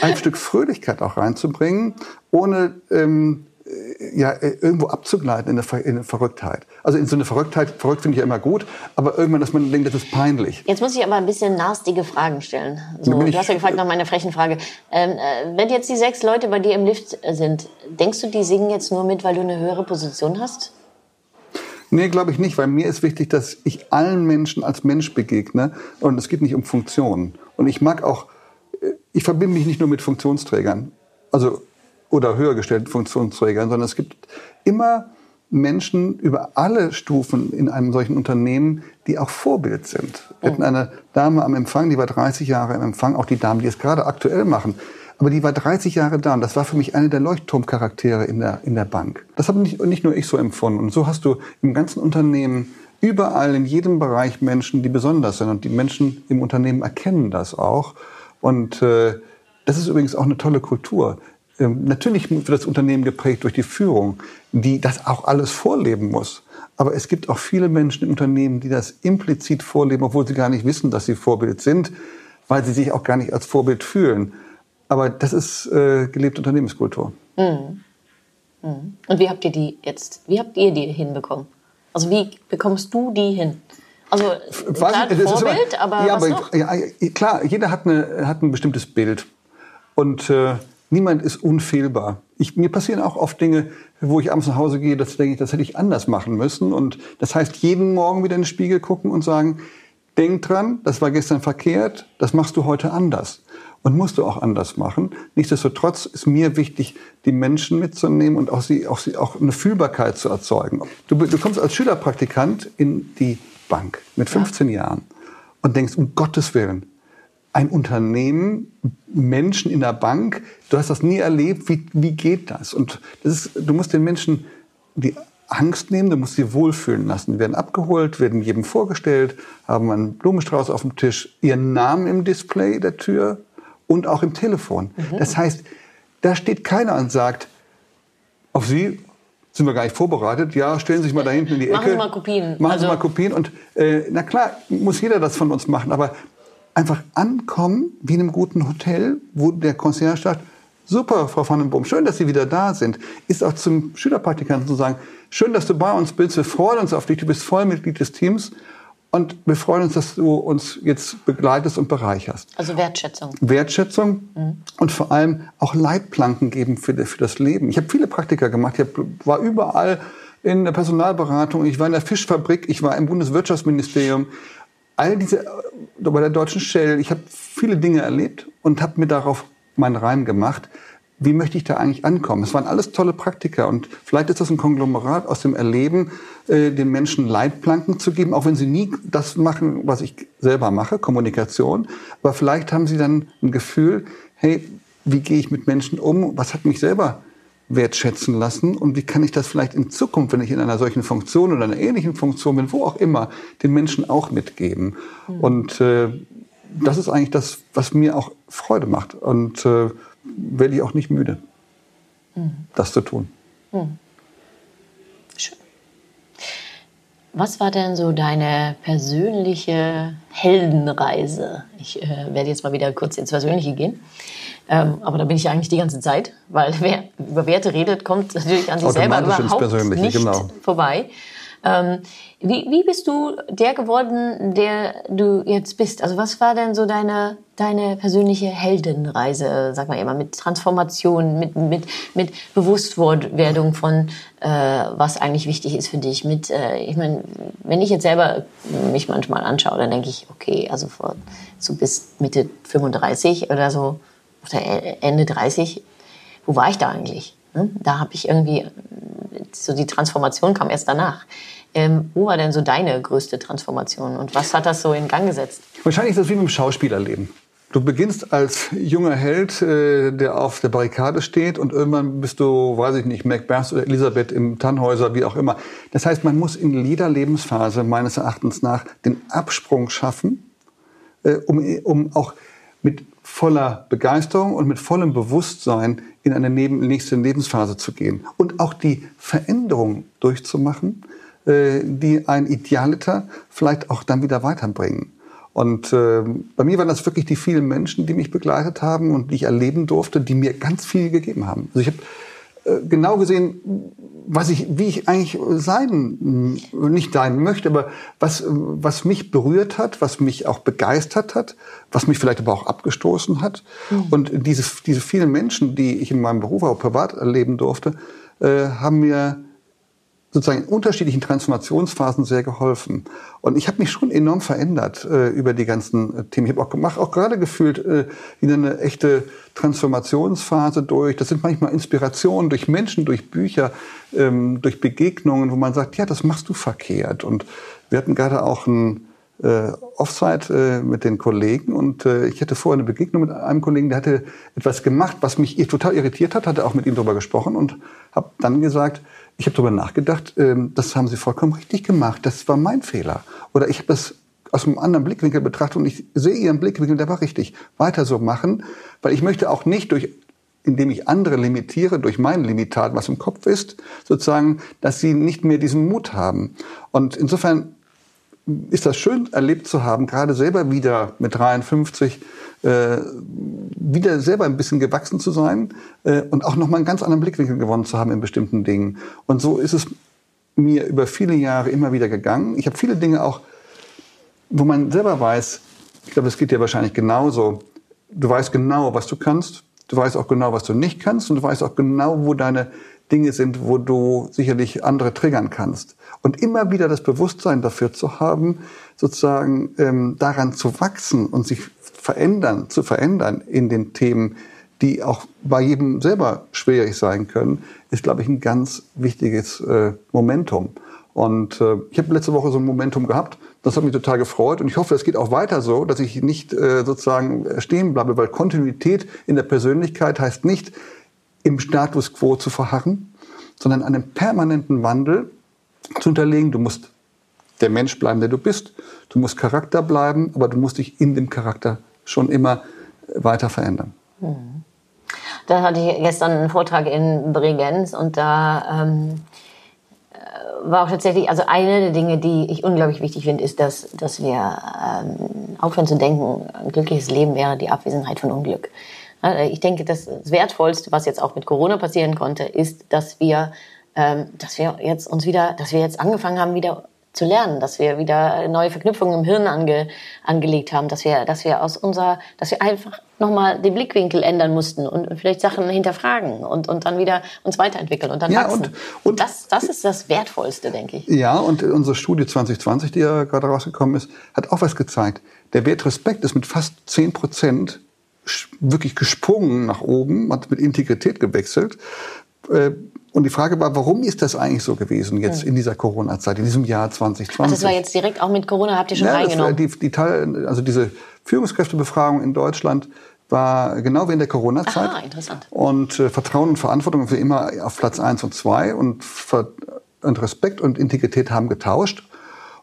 ein Stück Fröhlichkeit auch reinzubringen, ohne ähm, äh, ja, äh, irgendwo abzugleiten in eine, in eine Verrücktheit. Also in so eine Verrücktheit, verrückt finde ich ja immer gut, aber irgendwann, dass man denkt, das ist peinlich. Jetzt muss ich aber ein bisschen nastige Fragen stellen. So, du hast ja gefragt nach meiner frechen Frage. Ähm, äh, wenn jetzt die sechs Leute bei dir im Lift sind, denkst du, die singen jetzt nur mit, weil du eine höhere Position hast? Nee, glaube ich nicht, weil mir ist wichtig, dass ich allen Menschen als Mensch begegne und es geht nicht um Funktionen. Und ich mag auch ich verbinde mich nicht nur mit Funktionsträgern, also oder höher gestellten Funktionsträgern, sondern es gibt immer Menschen über alle Stufen in einem solchen Unternehmen, die auch Vorbild sind. Wir hatten eine Dame am Empfang, die war 30 Jahre im Empfang, auch die Damen, die es gerade aktuell machen. Aber die war 30 Jahre da und das war für mich eine der Leuchtturmcharaktere in der, in der Bank. Das habe nicht, nicht nur ich so empfunden. Und so hast du im ganzen Unternehmen überall in jedem Bereich Menschen, die besonders sind. Und die Menschen im Unternehmen erkennen das auch. Und äh, das ist übrigens auch eine tolle Kultur. Ähm, natürlich wird das Unternehmen geprägt durch die Führung, die das auch alles vorleben muss. Aber es gibt auch viele Menschen im Unternehmen, die das implizit vorleben, obwohl sie gar nicht wissen, dass sie Vorbild sind, weil sie sich auch gar nicht als Vorbild fühlen. Aber das ist äh, gelebte Unternehmenskultur. Mhm. Mhm. Und wie habt ihr die jetzt, wie habt ihr die hinbekommen? Also wie bekommst du die hin? Also klar, ich, Vorbild, aber, aber ja, aber noch? Ja, klar, jeder hat, eine, hat ein bestimmtes Bild und äh, niemand ist unfehlbar. Ich, mir passieren auch oft Dinge, wo ich abends nach Hause gehe, das denke ich, das hätte ich anders machen müssen und das heißt jeden Morgen wieder in den Spiegel gucken und sagen, denk dran, das war gestern verkehrt, das machst du heute anders. Und musst du auch anders machen. Nichtsdestotrotz ist mir wichtig, die Menschen mitzunehmen und auch, sie, auch, sie, auch eine Fühlbarkeit zu erzeugen. Du, du kommst als Schülerpraktikant in die Bank mit 15 ja. Jahren und denkst, um Gottes Willen, ein Unternehmen, Menschen in der Bank, du hast das nie erlebt, wie, wie geht das? Und das ist, du musst den Menschen die Angst nehmen, du musst sie wohlfühlen lassen. Die werden abgeholt, werden jedem vorgestellt, haben einen Blumenstrauß auf dem Tisch, ihren Namen im Display der Tür und auch im Telefon. Mhm. Das heißt, da steht keiner und sagt, auf Sie sind wir gar nicht vorbereitet. Ja, stellen Sie sich mal da hinten in die Ecke. Machen Sie mal Kopien. Machen also Sie mal Kopien. Und äh, na klar, muss jeder das von uns machen. Aber einfach ankommen, wie in einem guten Hotel, wo der Concierge sagt, super, Frau van den Boom, schön, dass Sie wieder da sind. Ist auch zum Schülerpraktikanten zu sagen, schön, dass du bei uns bist, wir freuen uns auf dich, du bist Vollmitglied des Teams. Und wir freuen uns, dass du uns jetzt begleitest und bereicherst. Also Wertschätzung. Wertschätzung mhm. und vor allem auch Leitplanken geben für, für das Leben. Ich habe viele Praktika gemacht. Ich war überall in der Personalberatung, ich war in der Fischfabrik, ich war im Bundeswirtschaftsministerium. All diese, äh, bei der Deutschen Shell, ich habe viele Dinge erlebt und habe mir darauf meinen Reim gemacht wie möchte ich da eigentlich ankommen? Es waren alles tolle Praktika und vielleicht ist das ein Konglomerat aus dem Erleben, äh, den Menschen Leitplanken zu geben, auch wenn sie nie das machen, was ich selber mache, Kommunikation. Aber vielleicht haben sie dann ein Gefühl, hey, wie gehe ich mit Menschen um? Was hat mich selber wertschätzen lassen und wie kann ich das vielleicht in Zukunft, wenn ich in einer solchen Funktion oder einer ähnlichen Funktion bin, wo auch immer, den Menschen auch mitgeben. Mhm. Und äh, das ist eigentlich das, was mir auch Freude macht. Und äh, werde ich auch nicht müde, mhm. das zu tun. Mhm. Schön. Was war denn so deine persönliche Heldenreise? Ich äh, werde jetzt mal wieder kurz ins Persönliche gehen. Ähm, aber da bin ich ja eigentlich die ganze Zeit, weil wer über Werte redet, kommt natürlich an sich selber überhaupt nicht genau. vorbei. Ähm, wie, wie bist du der geworden, der du jetzt bist? Also was war denn so deine, deine persönliche Heldenreise, sag mal immer, mit Transformation, mit, mit, mit Bewusstwerdung von, äh, was eigentlich wichtig ist für dich? Mit, äh, ich meine, wenn ich jetzt selber mich manchmal anschaue, dann denke ich, okay, also vor, so bis Mitte 35 oder so, oder Ende 30, wo war ich da eigentlich? Hm? Da habe ich irgendwie, so die Transformation kam erst danach. Ähm, wo war denn so deine größte Transformation und was hat das so in Gang gesetzt? Wahrscheinlich ist das wie mit dem Schauspielerleben. Du beginnst als junger Held, äh, der auf der Barrikade steht und irgendwann bist du, weiß ich nicht, Macbeth oder Elisabeth im Tannhäuser, wie auch immer. Das heißt, man muss in jeder Lebensphase meines Erachtens nach den Absprung schaffen, äh, um, um auch mit voller Begeisterung und mit vollem Bewusstsein in eine nächste Lebensphase zu gehen und auch die Veränderung durchzumachen, äh, die ein Idealiter vielleicht auch dann wieder weiterbringen. Und äh, bei mir waren das wirklich die vielen Menschen, die mich begleitet haben und die ich erleben durfte, die mir ganz viel gegeben haben. Also ich habe genau gesehen, was ich, wie ich eigentlich sein, nicht sein möchte, aber was, was mich berührt hat, was mich auch begeistert hat, was mich vielleicht aber auch abgestoßen hat. Mhm. Und diese, diese vielen Menschen, die ich in meinem Beruf auch privat erleben durfte, äh, haben mir sozusagen in unterschiedlichen Transformationsphasen sehr geholfen. Und ich habe mich schon enorm verändert äh, über die ganzen äh, Themen. Ich habe auch, mach auch gerade gefühlt äh, wieder eine echte Transformationsphase durch. Das sind manchmal Inspirationen durch Menschen, durch Bücher, ähm, durch Begegnungen, wo man sagt, ja, das machst du verkehrt. Und wir hatten gerade auch ein äh, Offside äh, mit den Kollegen und äh, ich hatte vorher eine Begegnung mit einem Kollegen, der hatte etwas gemacht, was mich total irritiert hat, hatte auch mit ihm darüber gesprochen und habe dann gesagt, ich habe darüber nachgedacht, ähm, das haben Sie vollkommen richtig gemacht, das war mein Fehler. Oder ich habe das aus einem anderen Blickwinkel betrachtet und ich sehe Ihren Blickwinkel, der war richtig. Weiter so machen, weil ich möchte auch nicht durch indem ich andere limitiere durch mein Limitat, was im Kopf ist, sozusagen, dass sie nicht mehr diesen Mut haben. Und insofern ist das schön erlebt zu haben, gerade selber wieder mit 53 äh, wieder selber ein bisschen gewachsen zu sein äh, und auch nochmal einen ganz anderen Blickwinkel gewonnen zu haben in bestimmten Dingen. Und so ist es mir über viele Jahre immer wieder gegangen. Ich habe viele Dinge auch, wo man selber weiß, ich glaube, es geht dir wahrscheinlich genauso. Du weißt genau, was du kannst. Du weißt auch genau, was du nicht kannst. Und du weißt auch genau, wo deine Dinge sind, wo du sicherlich andere triggern kannst. Und immer wieder das Bewusstsein dafür zu haben, sozusagen ähm, daran zu wachsen und sich verändern, zu verändern in den Themen, die auch bei jedem selber schwierig sein können, ist, glaube ich, ein ganz wichtiges äh, Momentum. Und äh, ich habe letzte Woche so ein Momentum gehabt. Das hat mich total gefreut und ich hoffe, es geht auch weiter so, dass ich nicht äh, sozusagen stehen bleibe, weil Kontinuität in der Persönlichkeit heißt nicht, im Status quo zu verharren, sondern einen permanenten Wandel zu unterlegen. Du musst der Mensch bleiben, der du bist. Du musst Charakter bleiben, aber du musst dich in dem Charakter schon immer weiter verändern. Hm. Da hatte ich gestern einen Vortrag in Bregenz und da ähm, äh, war auch tatsächlich, also eine der Dinge, die ich unglaublich wichtig finde, ist, dass, dass wir ähm, aufhören zu denken, ein glückliches Leben wäre die Abwesenheit von Unglück. Ich denke, das Wertvollste, was jetzt auch mit Corona passieren konnte, ist, dass wir, dass wir jetzt uns wieder, dass wir jetzt angefangen haben, wieder zu lernen, dass wir wieder neue Verknüpfungen im Hirn ange, angelegt haben, dass wir, dass wir aus unserer, dass wir einfach nochmal den Blickwinkel ändern mussten und, und, vielleicht Sachen hinterfragen und, und dann wieder uns weiterentwickeln und dann ja, wachsen. Und, und das, das ist das Wertvollste, denke ich. Ja, und unsere Studie 2020, die ja gerade rausgekommen ist, hat auch was gezeigt. Der Wert Respekt ist mit fast 10 Prozent wirklich gesprungen nach oben, hat mit Integrität gewechselt. Und die Frage war, warum ist das eigentlich so gewesen jetzt in dieser Corona-Zeit, in diesem Jahr 2020? Ach, das war jetzt direkt auch mit Corona, habt ihr schon ja, reingenommen? Die, die Teil, also diese Führungskräftebefragung in Deutschland war genau während der Corona-Zeit. Ah, interessant. Und äh, Vertrauen und Verantwortung für immer auf Platz eins und zwei und, und Respekt und Integrität haben getauscht.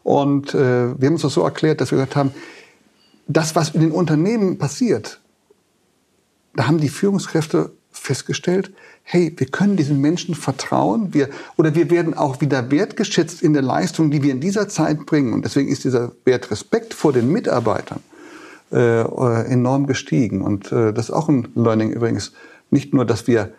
Und äh, wir haben uns das so erklärt, dass wir gesagt haben, das, was in den Unternehmen passiert, da haben die Führungskräfte festgestellt, hey, wir können diesen Menschen vertrauen, wir, oder wir werden auch wieder wertgeschätzt in der Leistung, die wir in dieser Zeit bringen. Und deswegen ist dieser Wert Respekt vor den Mitarbeitern äh, enorm gestiegen. Und äh, das ist auch ein Learning übrigens. Nicht nur, dass wir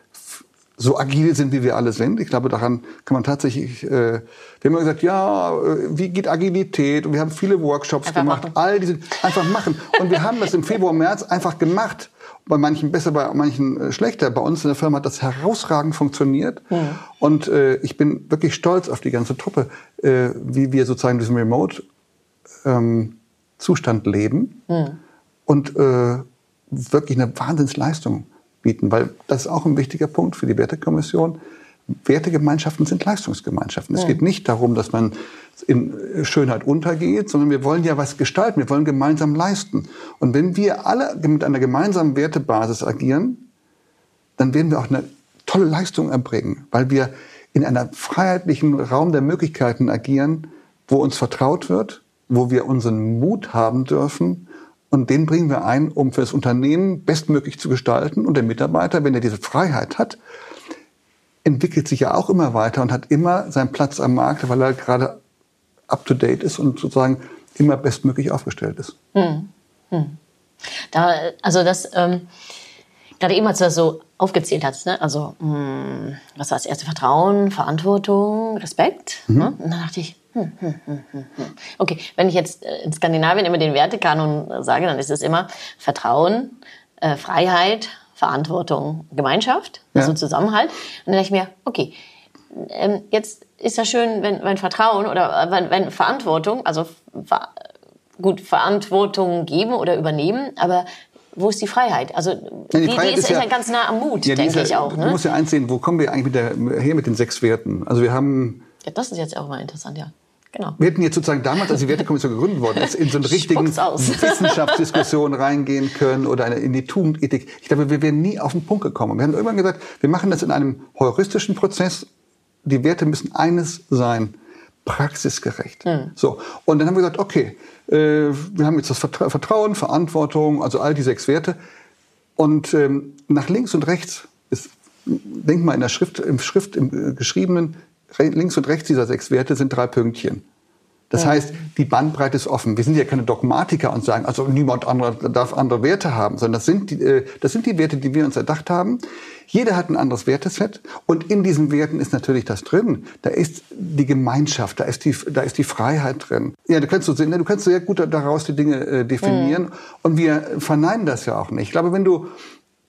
so agil sind, wie wir alle sind. Ich glaube, daran kann man tatsächlich, äh, wir haben immer gesagt, ja, äh, wie geht Agilität? Und wir haben viele Workshops einfach gemacht. Machen. All diese, einfach machen. Und wir haben das im Februar, März einfach gemacht bei manchen besser, bei manchen äh, schlechter. Bei uns in der Firma hat das herausragend funktioniert. Ja. Und äh, ich bin wirklich stolz auf die ganze Truppe, äh, wie wir sozusagen diesen Remote-Zustand ähm, leben ja. und äh, wirklich eine Wahnsinnsleistung bieten. Weil das ist auch ein wichtiger Punkt für die Wertekommission. Wertegemeinschaften sind Leistungsgemeinschaften. Ja. Es geht nicht darum, dass man in Schönheit untergeht, sondern wir wollen ja was gestalten, wir wollen gemeinsam leisten. Und wenn wir alle mit einer gemeinsamen Wertebasis agieren, dann werden wir auch eine tolle Leistung erbringen, weil wir in einem freiheitlichen Raum der Möglichkeiten agieren, wo uns vertraut wird, wo wir unseren Mut haben dürfen und den bringen wir ein, um für das Unternehmen bestmöglich zu gestalten. Und der Mitarbeiter, wenn er diese Freiheit hat, entwickelt sich ja auch immer weiter und hat immer seinen Platz am Markt, weil er gerade up-to-date ist und sozusagen immer bestmöglich aufgestellt ist. Hm. Hm. Da, also das, ähm, gerade eben, als du das so aufgezählt hast, ne? also mh, hm, was war das erste? Vertrauen, Verantwortung, Respekt. Mhm. Ne? Und dann dachte ich, hm, hm, hm, hm, hm. okay, wenn ich jetzt äh, in Skandinavien immer den Wertekanon sage, dann ist es immer Vertrauen, äh, Freiheit, Verantwortung, Gemeinschaft, ja. also Zusammenhalt. Und dann dachte ich mir, okay, ähm, jetzt ist das schön, wenn, wenn Vertrauen oder äh, wenn, wenn Verantwortung, also ver gut, Verantwortung geben oder übernehmen, aber wo ist die Freiheit? Also die, die, Freiheit die ist, ist, ja, ganz nah am Mut, ja, denke ich ja, auch. Ne? Du musst ja eins sehen, wo kommen wir eigentlich mit der, her mit den sechs Werten? Also wir haben... Ja, das ist jetzt auch mal interessant, ja. Genau. Wir hätten jetzt sozusagen damals, als die Wertekommission gegründet worden ist, in so eine richtigen Wissenschaftsdiskussion reingehen können oder in die Tugendethik. Ich glaube, wir wären nie auf den Punkt gekommen. Wir haben irgendwann gesagt, wir machen das in einem heuristischen Prozess die Werte müssen eines sein, praxisgerecht. Mhm. So. Und dann haben wir gesagt, okay, äh, wir haben jetzt das Vertrauen, Verantwortung, also all die sechs Werte. Und ähm, nach links und rechts ist, denk mal in der Schrift, im Schrift, im äh, geschriebenen, links und rechts dieser sechs Werte sind drei Pünktchen. Das ja. heißt, die Bandbreite ist offen. Wir sind ja keine Dogmatiker und sagen, also niemand anderer darf andere Werte haben, sondern das sind die, äh, das sind die Werte, die wir uns erdacht haben. Jeder hat ein anderes Werteset und in diesen Werten ist natürlich das drin. Da ist die Gemeinschaft, da ist die, da ist die Freiheit drin. Ja, du kannst, so, du kannst sehr gut daraus die Dinge äh, definieren mhm. und wir verneinen das ja auch nicht. Ich glaube, wenn du,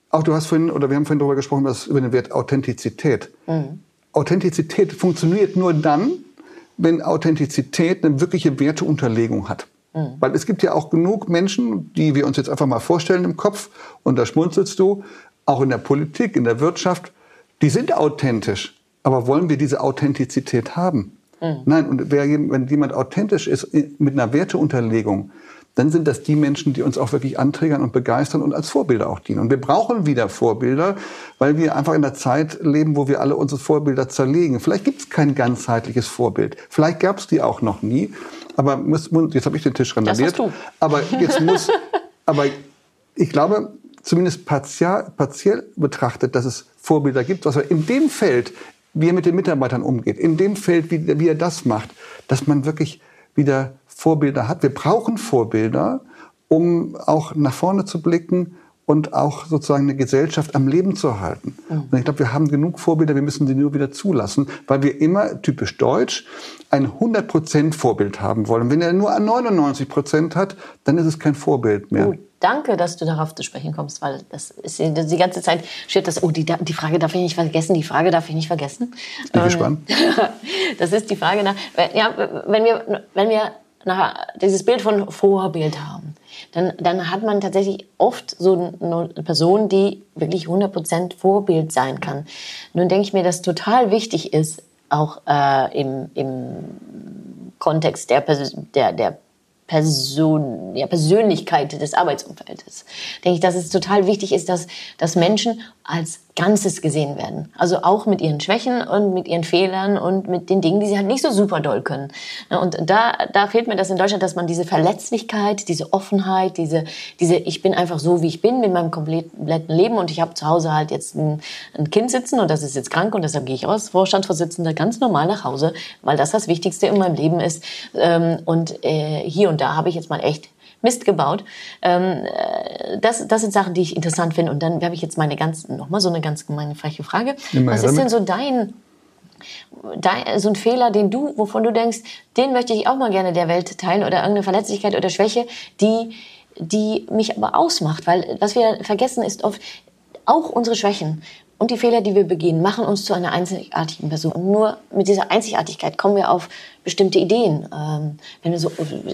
auch du hast vorhin, oder wir haben vorhin darüber gesprochen, über den Wert Authentizität. Mhm Authentizität funktioniert nur dann, wenn Authentizität eine wirkliche Werteunterlegung hat. Mhm. Weil es gibt ja auch genug Menschen, die wir uns jetzt einfach mal vorstellen im Kopf, und da schmunzelst du, auch in der Politik, in der Wirtschaft, die sind authentisch. Aber wollen wir diese Authentizität haben? Mhm. Nein, und wer, wenn jemand authentisch ist mit einer Werteunterlegung, dann sind das die Menschen, die uns auch wirklich anträgern und begeistern und als Vorbilder auch dienen. Und wir brauchen wieder Vorbilder, weil wir einfach in der Zeit leben, wo wir alle unsere Vorbilder zerlegen. Vielleicht gibt es kein ganzheitliches Vorbild. Vielleicht gab es die auch noch nie. Aber muss, jetzt habe ich den Tisch randaliert. Aber jetzt muss, aber ich glaube, zumindest partial, partiell betrachtet, dass es Vorbilder gibt, was er in dem Feld, wie er mit den Mitarbeitern umgeht, in dem Feld, wie, wie er das macht, dass man wirklich wieder Vorbilder hat. Wir brauchen Vorbilder, um auch nach vorne zu blicken und auch sozusagen eine Gesellschaft am Leben zu halten. Mhm. Und ich glaube, wir haben genug Vorbilder, wir müssen sie nur wieder zulassen, weil wir immer, typisch deutsch, ein 100% Vorbild haben wollen. Wenn er nur 99% hat, dann ist es kein Vorbild mehr. Gut. Danke, dass du darauf zu sprechen kommst, weil das ist die ganze Zeit steht das. Oh, die, die Frage darf ich nicht vergessen. Die Frage darf ich nicht vergessen. Ich bin ähm, gespannt. das ist die Frage nach. Ja, wenn wir wenn wir nach, dieses Bild von Vorbild haben, dann, dann hat man tatsächlich oft so eine Person, die wirklich 100% Vorbild sein kann. Nun denke ich mir, dass total wichtig ist, auch äh, im, im Kontext der, der, der Person, ja, Persönlichkeit des Arbeitsumfeldes. Denke ich, dass es total wichtig ist, dass, dass Menschen als Ganzes gesehen werden. Also auch mit ihren Schwächen und mit ihren Fehlern und mit den Dingen, die sie halt nicht so super doll können. Und da, da fehlt mir das in Deutschland, dass man diese Verletzlichkeit, diese Offenheit, diese, diese ich bin einfach so, wie ich bin, mit meinem kompletten Leben und ich habe zu Hause halt jetzt ein, ein Kind sitzen und das ist jetzt krank und deshalb gehe ich als Vorstandsvorsitzender ganz normal nach Hause, weil das das Wichtigste in meinem Leben ist. Ähm, und äh, hier und da habe ich jetzt mal echt Mist gebaut. Ähm, äh, das, das sind Sachen, die ich interessant finde. Und dann habe ich jetzt meine ganz, nochmal so eine ganz gemeine freche Frage. Immer Was ist denn so dein, dein, so ein Fehler, den du, wovon du denkst, den möchte ich auch mal gerne der Welt teilen oder irgendeine Verletzlichkeit oder Schwäche, die, die mich aber ausmacht? Weil was wir vergessen ist oft, auch unsere Schwächen und die Fehler, die wir begehen, machen uns zu einer einzigartigen Person. Und nur mit dieser Einzigartigkeit kommen wir auf bestimmte Ideen. Ähm, wenn wir so,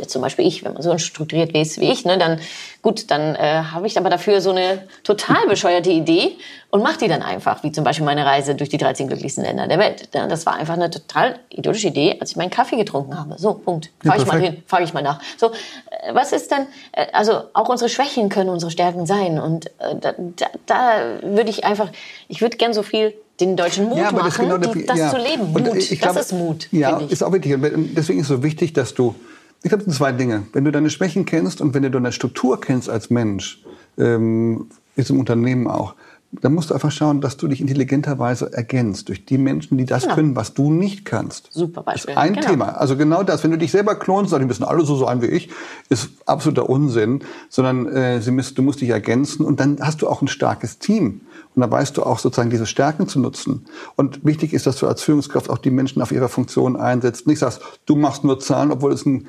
zum Beispiel ich, wenn man so strukturiert ist wie ich, ne, dann gut, dann äh, habe ich aber dafür so eine total bescheuerte Idee und mache die dann einfach, wie zum Beispiel meine Reise durch die 13 glücklichsten Länder der Welt. Das war einfach eine total idiotische Idee, als ich meinen Kaffee getrunken habe. So, Punkt. Fahre ich mal hin, frage ich mal nach. So, äh, was ist denn, äh, also auch unsere Schwächen können unsere Stärken sein. Und äh, da, da, da würde ich einfach, ich würde gern so viel den deutschen Mut ja, machen, das, genau die, das ja. zu leben. Mut, und ich das ist Mut. Ja, ist auch wichtig. Und deswegen ist es so wichtig, dass du, ich glaube, zwei Dinge. Wenn du deine Schwächen kennst und wenn du deine Struktur kennst als Mensch, ähm, ist im Unternehmen auch, dann musst du einfach schauen, dass du dich intelligenterweise ergänzt durch die Menschen, die das genau. können, was du nicht kannst. Super Beispiel. Das ist ein genau. Thema. Also genau das. Wenn du dich selber klonst, sagst, die müssen alle so sein wie ich, ist absoluter Unsinn, sondern äh, sie müssen, du musst dich ergänzen und dann hast du auch ein starkes Team. Und dann weißt du auch sozusagen diese Stärken zu nutzen. Und wichtig ist, dass du als Führungskraft auch die Menschen auf ihrer Funktion einsetzt. Nicht sagst, du machst nur Zahlen, obwohl es ein,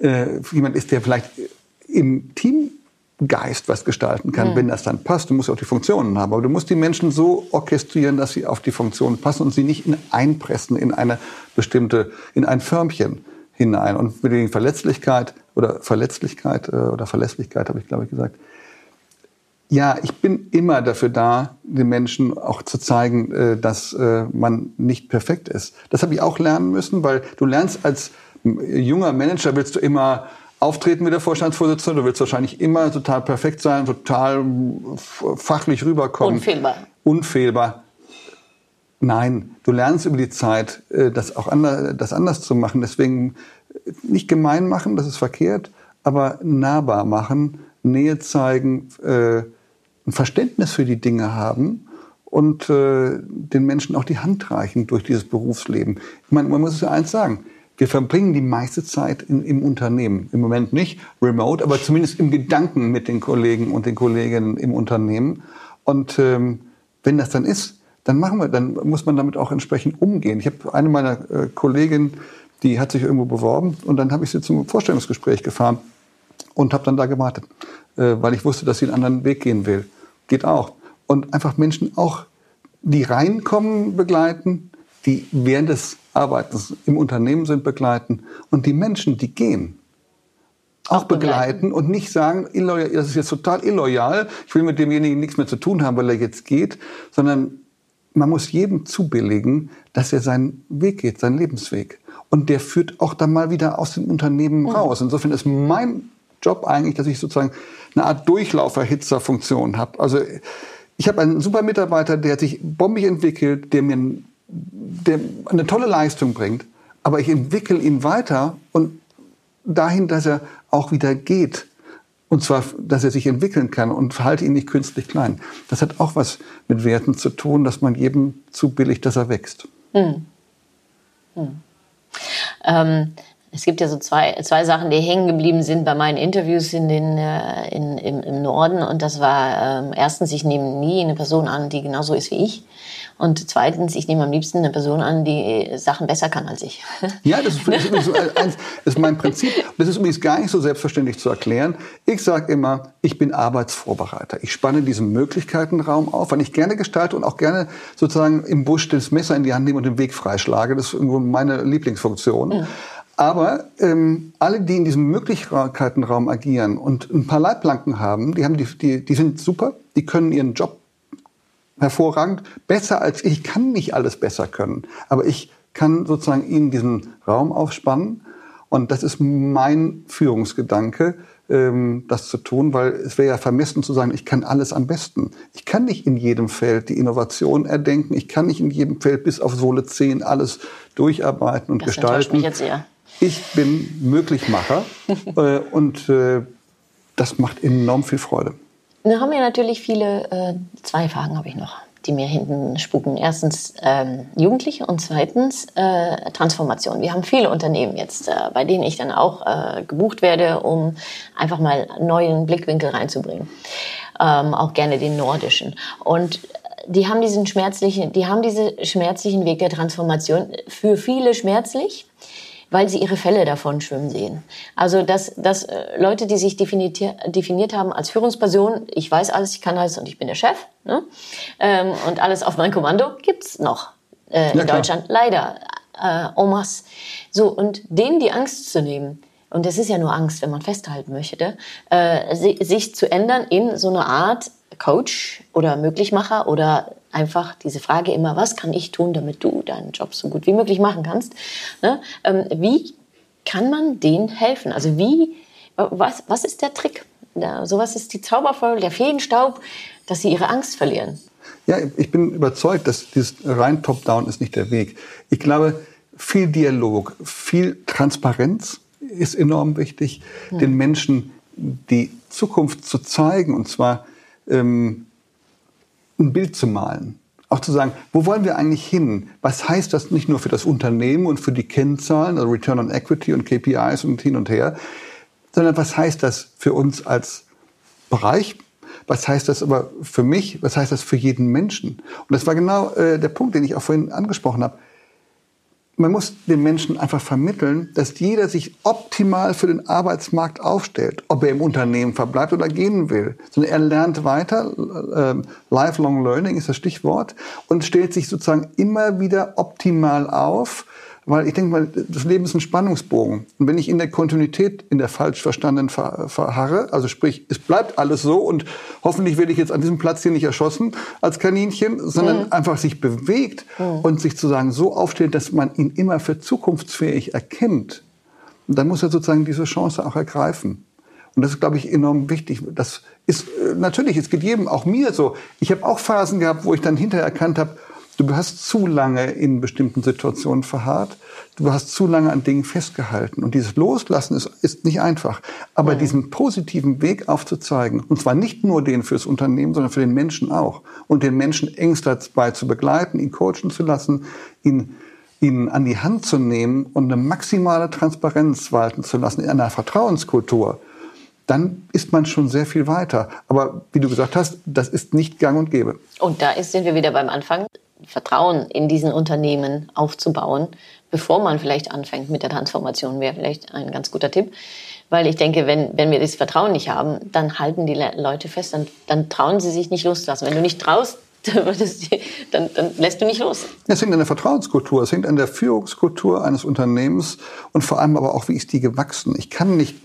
äh, jemand ist, der vielleicht im Teamgeist was gestalten kann, mhm. wenn das dann passt. Du musst auch die Funktionen haben. Aber du musst die Menschen so orchestrieren, dass sie auf die Funktionen passen und sie nicht in einpressen in eine bestimmte, in ein Förmchen hinein. Und mit der Verletzlichkeit oder Verletzlichkeit äh, oder Verlässlichkeit, habe ich glaube ich gesagt, ja, ich bin immer dafür da, den Menschen auch zu zeigen, äh, dass äh, man nicht perfekt ist. Das habe ich auch lernen müssen, weil du lernst als junger Manager, willst du immer auftreten wie der Vorstandsvorsitzende, du willst wahrscheinlich immer total perfekt sein, total fachlich rüberkommen. Unfehlbar. Unfehlbar. Nein, du lernst über die Zeit, äh, das auch anders, das anders zu machen. Deswegen nicht gemein machen, das ist verkehrt, aber nahbar machen, Nähe zeigen, äh, ein Verständnis für die Dinge haben und äh, den Menschen auch die Hand reichen durch dieses Berufsleben. Ich meine, man muss es ja eins sagen. Wir verbringen die meiste Zeit in, im Unternehmen. Im Moment nicht remote, aber zumindest im Gedanken mit den Kollegen und den Kolleginnen im Unternehmen. Und ähm, wenn das dann ist, dann machen wir, dann muss man damit auch entsprechend umgehen. Ich habe eine meiner äh, Kolleginnen, die hat sich irgendwo beworben und dann habe ich sie zum Vorstellungsgespräch gefahren und habe dann da gewartet, äh, weil ich wusste, dass sie einen anderen Weg gehen will. Geht auch. Und einfach Menschen auch, die reinkommen, begleiten, die während des Arbeitens im Unternehmen sind, begleiten und die Menschen, die gehen, auch, begleiten. und nicht sagen, das ist jetzt total illoyal, ich will mit demjenigen nichts mehr zu tun haben, weil er jetzt geht, sondern man muss jedem zubilligen, dass er seinen Weg geht, seinen Lebensweg. Und der führt auch dann mal wieder aus dem Unternehmen raus. Insofern ist mein Job eigentlich, dass ich sozusagen eine Art Durchlauferhitzerfunktion habe. Also ich habe einen super Mitarbeiter, der sich bombig entwickelt, der mir der eine tolle Leistung bringt, aber ich entwickle ihn weiter und dahin, dass er auch wieder geht. Und zwar, dass er sich entwickeln kann und halte ihn nicht künstlich klein. Das hat auch was mit Werten zu tun, dass man jedem zubilligt, dass er wächst. Hm. Hm. Ähm, es gibt ja so zwei, zwei Sachen, die hängen geblieben sind bei meinen Interviews in den, äh, in, im, im Norden. Und das war ähm, erstens, ich nehme nie eine Person an, die genauso ist wie ich. Und zweitens, ich nehme am liebsten eine Person an, die Sachen besser kann als ich. Ja, das ist, das ist, das ist mein Prinzip. Das ist übrigens gar nicht so selbstverständlich zu erklären. Ich sage immer, ich bin Arbeitsvorbereiter. Ich spanne diesen Möglichkeitenraum auf, weil ich gerne gestalte und auch gerne sozusagen im Busch das Messer in die Hand nehme und den Weg freischlage. Das ist irgendwo meine Lieblingsfunktion. Mhm. Aber ähm, alle, die in diesem Möglichkeitenraum agieren und ein paar Leitplanken haben, die, haben die, die, die sind super, die können ihren Job hervorragend, besser als ich. Ich kann nicht alles besser können, aber ich kann sozusagen ihnen diesen Raum aufspannen. Und das ist mein Führungsgedanke, ähm, das zu tun, weil es wäre ja vermessen zu sagen, ich kann alles am besten. Ich kann nicht in jedem Feld die Innovation erdenken. Ich kann nicht in jedem Feld bis auf Sohle 10 alles durcharbeiten und das gestalten. Mich jetzt eher. Ich bin Möglichmacher äh, und äh, das macht enorm viel Freude. Dann haben wir natürlich viele, äh, zwei Fragen habe ich noch, die mir hinten spuken. Erstens ähm, Jugendliche und zweitens äh, Transformation. Wir haben viele Unternehmen jetzt, äh, bei denen ich dann auch äh, gebucht werde, um einfach mal neuen Blickwinkel reinzubringen. Ähm, auch gerne den nordischen. Und die haben diesen schmerzlichen, die haben diesen schmerzlichen Weg der Transformation für viele schmerzlich weil sie ihre Fälle davon schwimmen sehen. Also dass, dass äh, Leute, die sich definiert, definiert haben als Führungsperson, ich weiß alles, ich kann alles und ich bin der Chef ne? ähm, und alles auf mein Kommando, gibt's noch äh, in ja, Deutschland leider äh, en masse. So, und denen die Angst zu nehmen, und das ist ja nur Angst, wenn man festhalten möchte, äh, sich zu ändern in so eine Art Coach oder Möglichmacher oder einfach diese Frage immer, was kann ich tun, damit du deinen Job so gut wie möglich machen kannst? Ne? Ähm, wie kann man denen helfen? Also wie, was, was ist der Trick? Ja, sowas ist die Zauberfolge, der Feenstaub, dass sie ihre Angst verlieren. Ja, ich bin überzeugt, dass dieses rein Top-Down ist nicht der Weg. Ich glaube, viel Dialog, viel Transparenz ist enorm wichtig, hm. den Menschen die Zukunft zu zeigen und zwar ähm, ein Bild zu malen. Auch zu sagen, wo wollen wir eigentlich hin? Was heißt das nicht nur für das Unternehmen und für die Kennzahlen, also Return on Equity und KPIs und hin und her, sondern was heißt das für uns als Bereich? Was heißt das aber für mich? Was heißt das für jeden Menschen? Und das war genau äh, der Punkt, den ich auch vorhin angesprochen habe man muss den Menschen einfach vermitteln, dass jeder sich optimal für den Arbeitsmarkt aufstellt, ob er im Unternehmen verbleibt oder gehen will. Sondern er lernt weiter, äh, lifelong learning ist das Stichwort, und stellt sich sozusagen immer wieder optimal auf weil ich denke mal, das Leben ist ein Spannungsbogen. Und wenn ich in der Kontinuität, in der falsch verstandenen verharre, also sprich, es bleibt alles so und hoffentlich werde ich jetzt an diesem Platz hier nicht erschossen als Kaninchen, sondern mhm. einfach sich bewegt mhm. und sich sozusagen so aufstellt, dass man ihn immer für zukunftsfähig erkennt, dann muss er sozusagen diese Chance auch ergreifen. Und das ist, glaube ich, enorm wichtig. Das ist äh, natürlich, es geht jedem, auch mir so. Ich habe auch Phasen gehabt, wo ich dann hinterher erkannt habe, Du hast zu lange in bestimmten Situationen verharrt. Du hast zu lange an Dingen festgehalten. Und dieses Loslassen ist, ist nicht einfach. Aber mhm. diesen positiven Weg aufzuzeigen, und zwar nicht nur den fürs Unternehmen, sondern für den Menschen auch. Und den Menschen engst dabei zu begleiten, ihn coachen zu lassen, ihn ihn an die Hand zu nehmen und eine maximale Transparenz walten zu lassen in einer Vertrauenskultur, dann ist man schon sehr viel weiter. Aber wie du gesagt hast, das ist nicht gang und gäbe. Und da sind wir wieder beim Anfang. Vertrauen in diesen Unternehmen aufzubauen, bevor man vielleicht anfängt mit der Transformation, wäre vielleicht ein ganz guter Tipp. Weil ich denke, wenn, wenn wir das Vertrauen nicht haben, dann halten die Leute fest, dann, dann trauen sie sich nicht loszulassen. Wenn du nicht traust, dann, dann lässt du nicht los. Es hängt an der Vertrauenskultur, es hängt an der Führungskultur eines Unternehmens und vor allem aber auch, wie ist die gewachsen. Ich kann nicht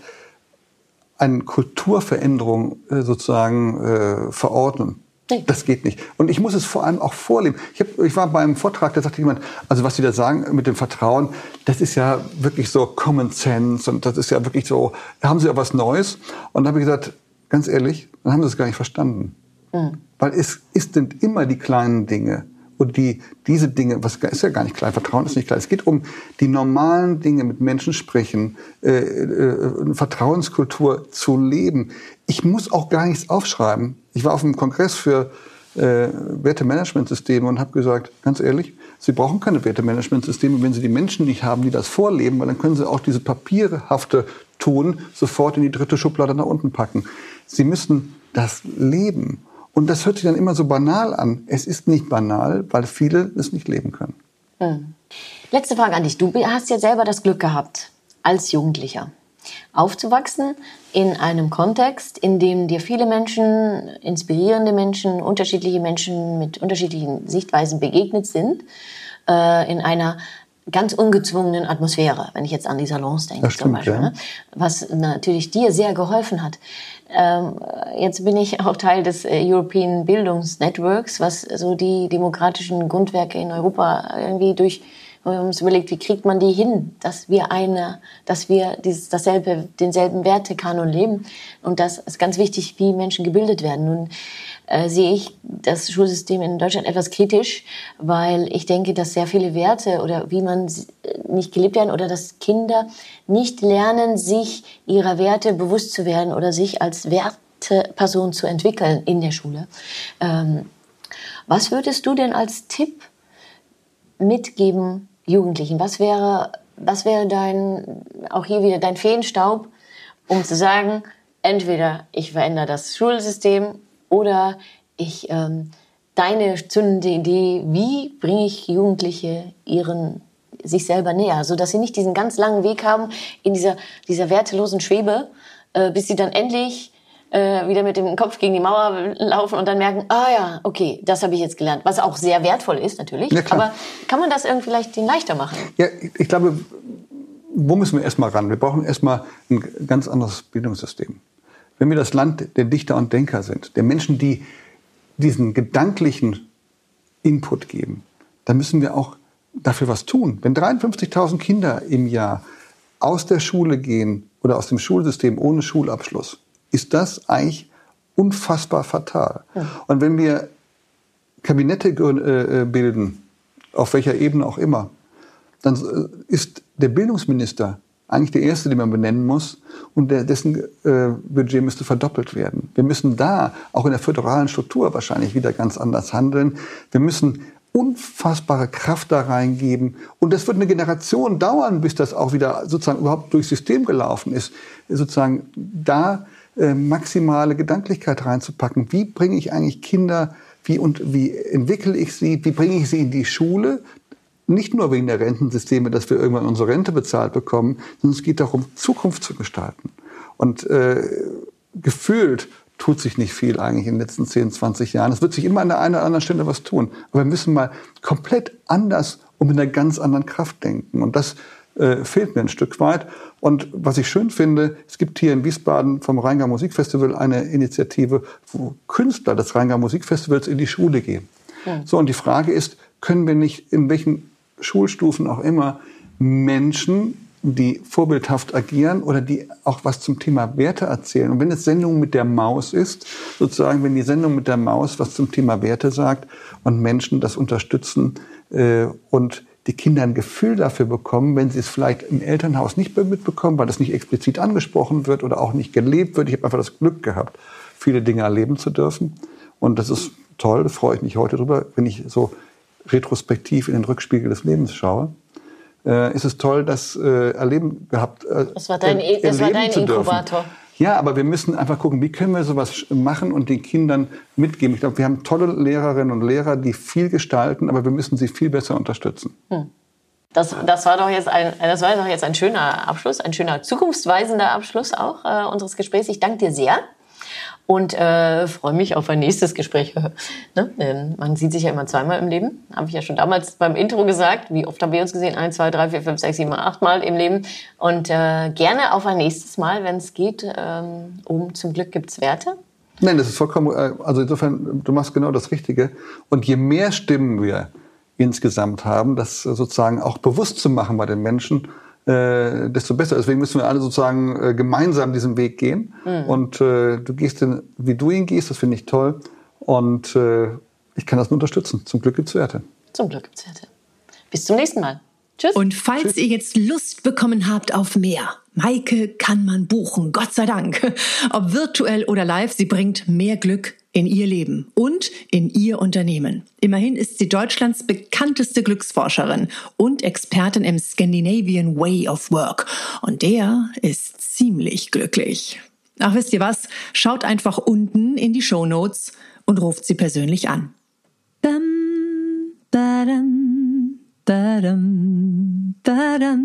eine Kulturveränderung äh, sozusagen äh, verordnen. Nee. Das geht nicht. Und ich muss es vor allem auch vorleben. Ich, hab, ich war beim Vortrag, da sagte jemand, also was Sie da sagen mit dem Vertrauen, das ist ja wirklich so Common Sense und das ist ja wirklich so, haben Sie ja was Neues. Und da habe ich gesagt, ganz ehrlich, dann haben Sie es gar nicht verstanden. Mhm. Weil es, es sind immer die kleinen Dinge, und die, diese Dinge, was ist ja gar nicht klar, Vertrauen ist nicht klar. Es geht um die normalen Dinge, mit Menschen sprechen, äh, äh, Vertrauenskultur zu leben. Ich muss auch gar nichts aufschreiben. Ich war auf einem Kongress für äh, Wertemanagementsysteme und habe gesagt, ganz ehrlich, Sie brauchen keine Wertemanagementsysteme, wenn Sie die Menschen nicht haben, die das vorleben, weil dann können Sie auch diese papierhafte Tun sofort in die dritte Schublade nach unten packen. Sie müssen das leben. Und das hört sich dann immer so banal an. Es ist nicht banal, weil viele es nicht leben können. Hm. Letzte Frage an dich. Du hast ja selber das Glück gehabt, als Jugendlicher aufzuwachsen in einem Kontext, in dem dir viele Menschen, inspirierende Menschen, unterschiedliche Menschen mit unterschiedlichen Sichtweisen begegnet sind, äh, in einer ganz ungezwungenen Atmosphäre, wenn ich jetzt an die Salons denke stimmt, zum Beispiel, ja. ne? was natürlich dir sehr geholfen hat. Ähm, jetzt bin ich auch Teil des äh, European Bildungsnetworks, was so die demokratischen Grundwerke in Europa irgendwie durch wir haben uns überlegt, wie kriegt man die hin, dass wir eine, dass wir dieses, dasselbe, denselben Wertekanon leben. Und das ist ganz wichtig, wie Menschen gebildet werden. Nun äh, sehe ich das Schulsystem in Deutschland etwas kritisch, weil ich denke, dass sehr viele Werte oder wie man nicht gelebt werden oder dass Kinder nicht lernen, sich ihrer Werte bewusst zu werden oder sich als Werteperson zu entwickeln in der Schule. Ähm, was würdest du denn als Tipp mitgeben Jugendlichen? Was wäre, was wäre dein, auch hier wieder dein Feenstaub, um zu sagen, entweder ich verändere das Schulsystem oder ich ähm, deine zündende Idee, wie bringe ich Jugendliche ihren sich selber näher, so dass sie nicht diesen ganz langen Weg haben in dieser dieser wertelosen Schwebe, äh, bis sie dann endlich äh, wieder mit dem Kopf gegen die Mauer laufen und dann merken, ah ja, okay, das habe ich jetzt gelernt. Was auch sehr wertvoll ist natürlich. Ja, aber kann man das irgendwie vielleicht den leichter machen? Ja, ich glaube, wo müssen wir erstmal ran? Wir brauchen erstmal ein ganz anderes Bildungssystem. Wenn wir das Land der Dichter und Denker sind, der Menschen, die diesen gedanklichen Input geben, dann müssen wir auch dafür was tun. Wenn 53.000 Kinder im Jahr aus der Schule gehen oder aus dem Schulsystem ohne Schulabschluss, ist das eigentlich unfassbar fatal. Ja. Und wenn wir Kabinette äh, bilden, auf welcher Ebene auch immer, dann äh, ist der Bildungsminister eigentlich der erste, den man benennen muss und der, dessen äh, Budget müsste verdoppelt werden. Wir müssen da auch in der föderalen Struktur wahrscheinlich wieder ganz anders handeln. Wir müssen unfassbare Kraft da reingeben. Und das wird eine Generation dauern, bis das auch wieder sozusagen überhaupt durchs System gelaufen ist. Sozusagen da äh, maximale Gedanklichkeit reinzupacken. Wie bringe ich eigentlich Kinder, wie und wie entwickle ich sie, wie bringe ich sie in die Schule? Nicht nur wegen der Rentensysteme, dass wir irgendwann unsere Rente bezahlt bekommen, sondern es geht darum, Zukunft zu gestalten. Und äh, gefühlt tut sich nicht viel eigentlich in den letzten 10, 20 Jahren. Es wird sich immer an der einen oder anderen Stelle was tun. Aber wir müssen mal komplett anders und mit einer ganz anderen Kraft denken. Und das äh, fehlt mir ein Stück weit. Und was ich schön finde, es gibt hier in Wiesbaden vom Rheingau Musikfestival eine Initiative, wo Künstler des Rheingau Musikfestivals in die Schule gehen. Ja. So, und die Frage ist, können wir nicht in welchen Schulstufen auch immer Menschen die vorbildhaft agieren oder die auch was zum Thema Werte erzählen. Und wenn es Sendung mit der Maus ist, sozusagen, wenn die Sendung mit der Maus was zum Thema Werte sagt und Menschen das unterstützen äh, und die Kinder ein Gefühl dafür bekommen, wenn sie es vielleicht im Elternhaus nicht mitbekommen, weil das nicht explizit angesprochen wird oder auch nicht gelebt wird. Ich habe einfach das Glück gehabt, viele Dinge erleben zu dürfen. Und das ist toll, da freue ich mich heute drüber, wenn ich so retrospektiv in den Rückspiegel des Lebens schaue. Äh, ist es toll, das äh, erleben gehabt. Äh, das war dein, äh, das war dein Inkubator. Ja, aber wir müssen einfach gucken, wie können wir sowas machen und den Kindern mitgeben. Ich glaube, wir haben tolle Lehrerinnen und Lehrer, die viel gestalten, aber wir müssen sie viel besser unterstützen. Hm. Das, das, war doch jetzt ein, das war doch jetzt ein schöner Abschluss, ein schöner zukunftsweisender Abschluss auch äh, unseres Gesprächs. Ich danke dir sehr. Und äh, freue mich auf ein nächstes Gespräch. ne? Man sieht sich ja immer zweimal im Leben. Habe ich ja schon damals beim Intro gesagt. Wie oft haben wir uns gesehen? Eins, zwei, drei, vier, fünf, sechs, sieben, acht Mal im Leben. Und äh, gerne auf ein nächstes Mal, wenn es geht, ähm, um zum Glück gibt's Werte. Nein, das ist vollkommen, äh, also insofern, du machst genau das Richtige. Und je mehr Stimmen wir insgesamt haben, das sozusagen auch bewusst zu machen bei den Menschen, äh, desto besser. Deswegen müssen wir alle sozusagen äh, gemeinsam diesen Weg gehen. Mhm. Und äh, du gehst den, wie du ihn gehst, das finde ich toll. Und äh, ich kann das nur unterstützen. Zum Glück gibt's Werte. Zum Glück gibt's Werte. Bis zum nächsten Mal. Tschüss. Und falls Tschüss. ihr jetzt Lust bekommen habt auf mehr, Maike kann man buchen, Gott sei Dank. Ob virtuell oder live, sie bringt mehr Glück in ihr Leben und in ihr Unternehmen. Immerhin ist sie Deutschlands bekannteste Glücksforscherin und Expertin im Scandinavian Way of Work. Und der ist ziemlich glücklich. Ach, wisst ihr was? Schaut einfach unten in die Show Notes und ruft sie persönlich an. Dum, badum, badum, badum.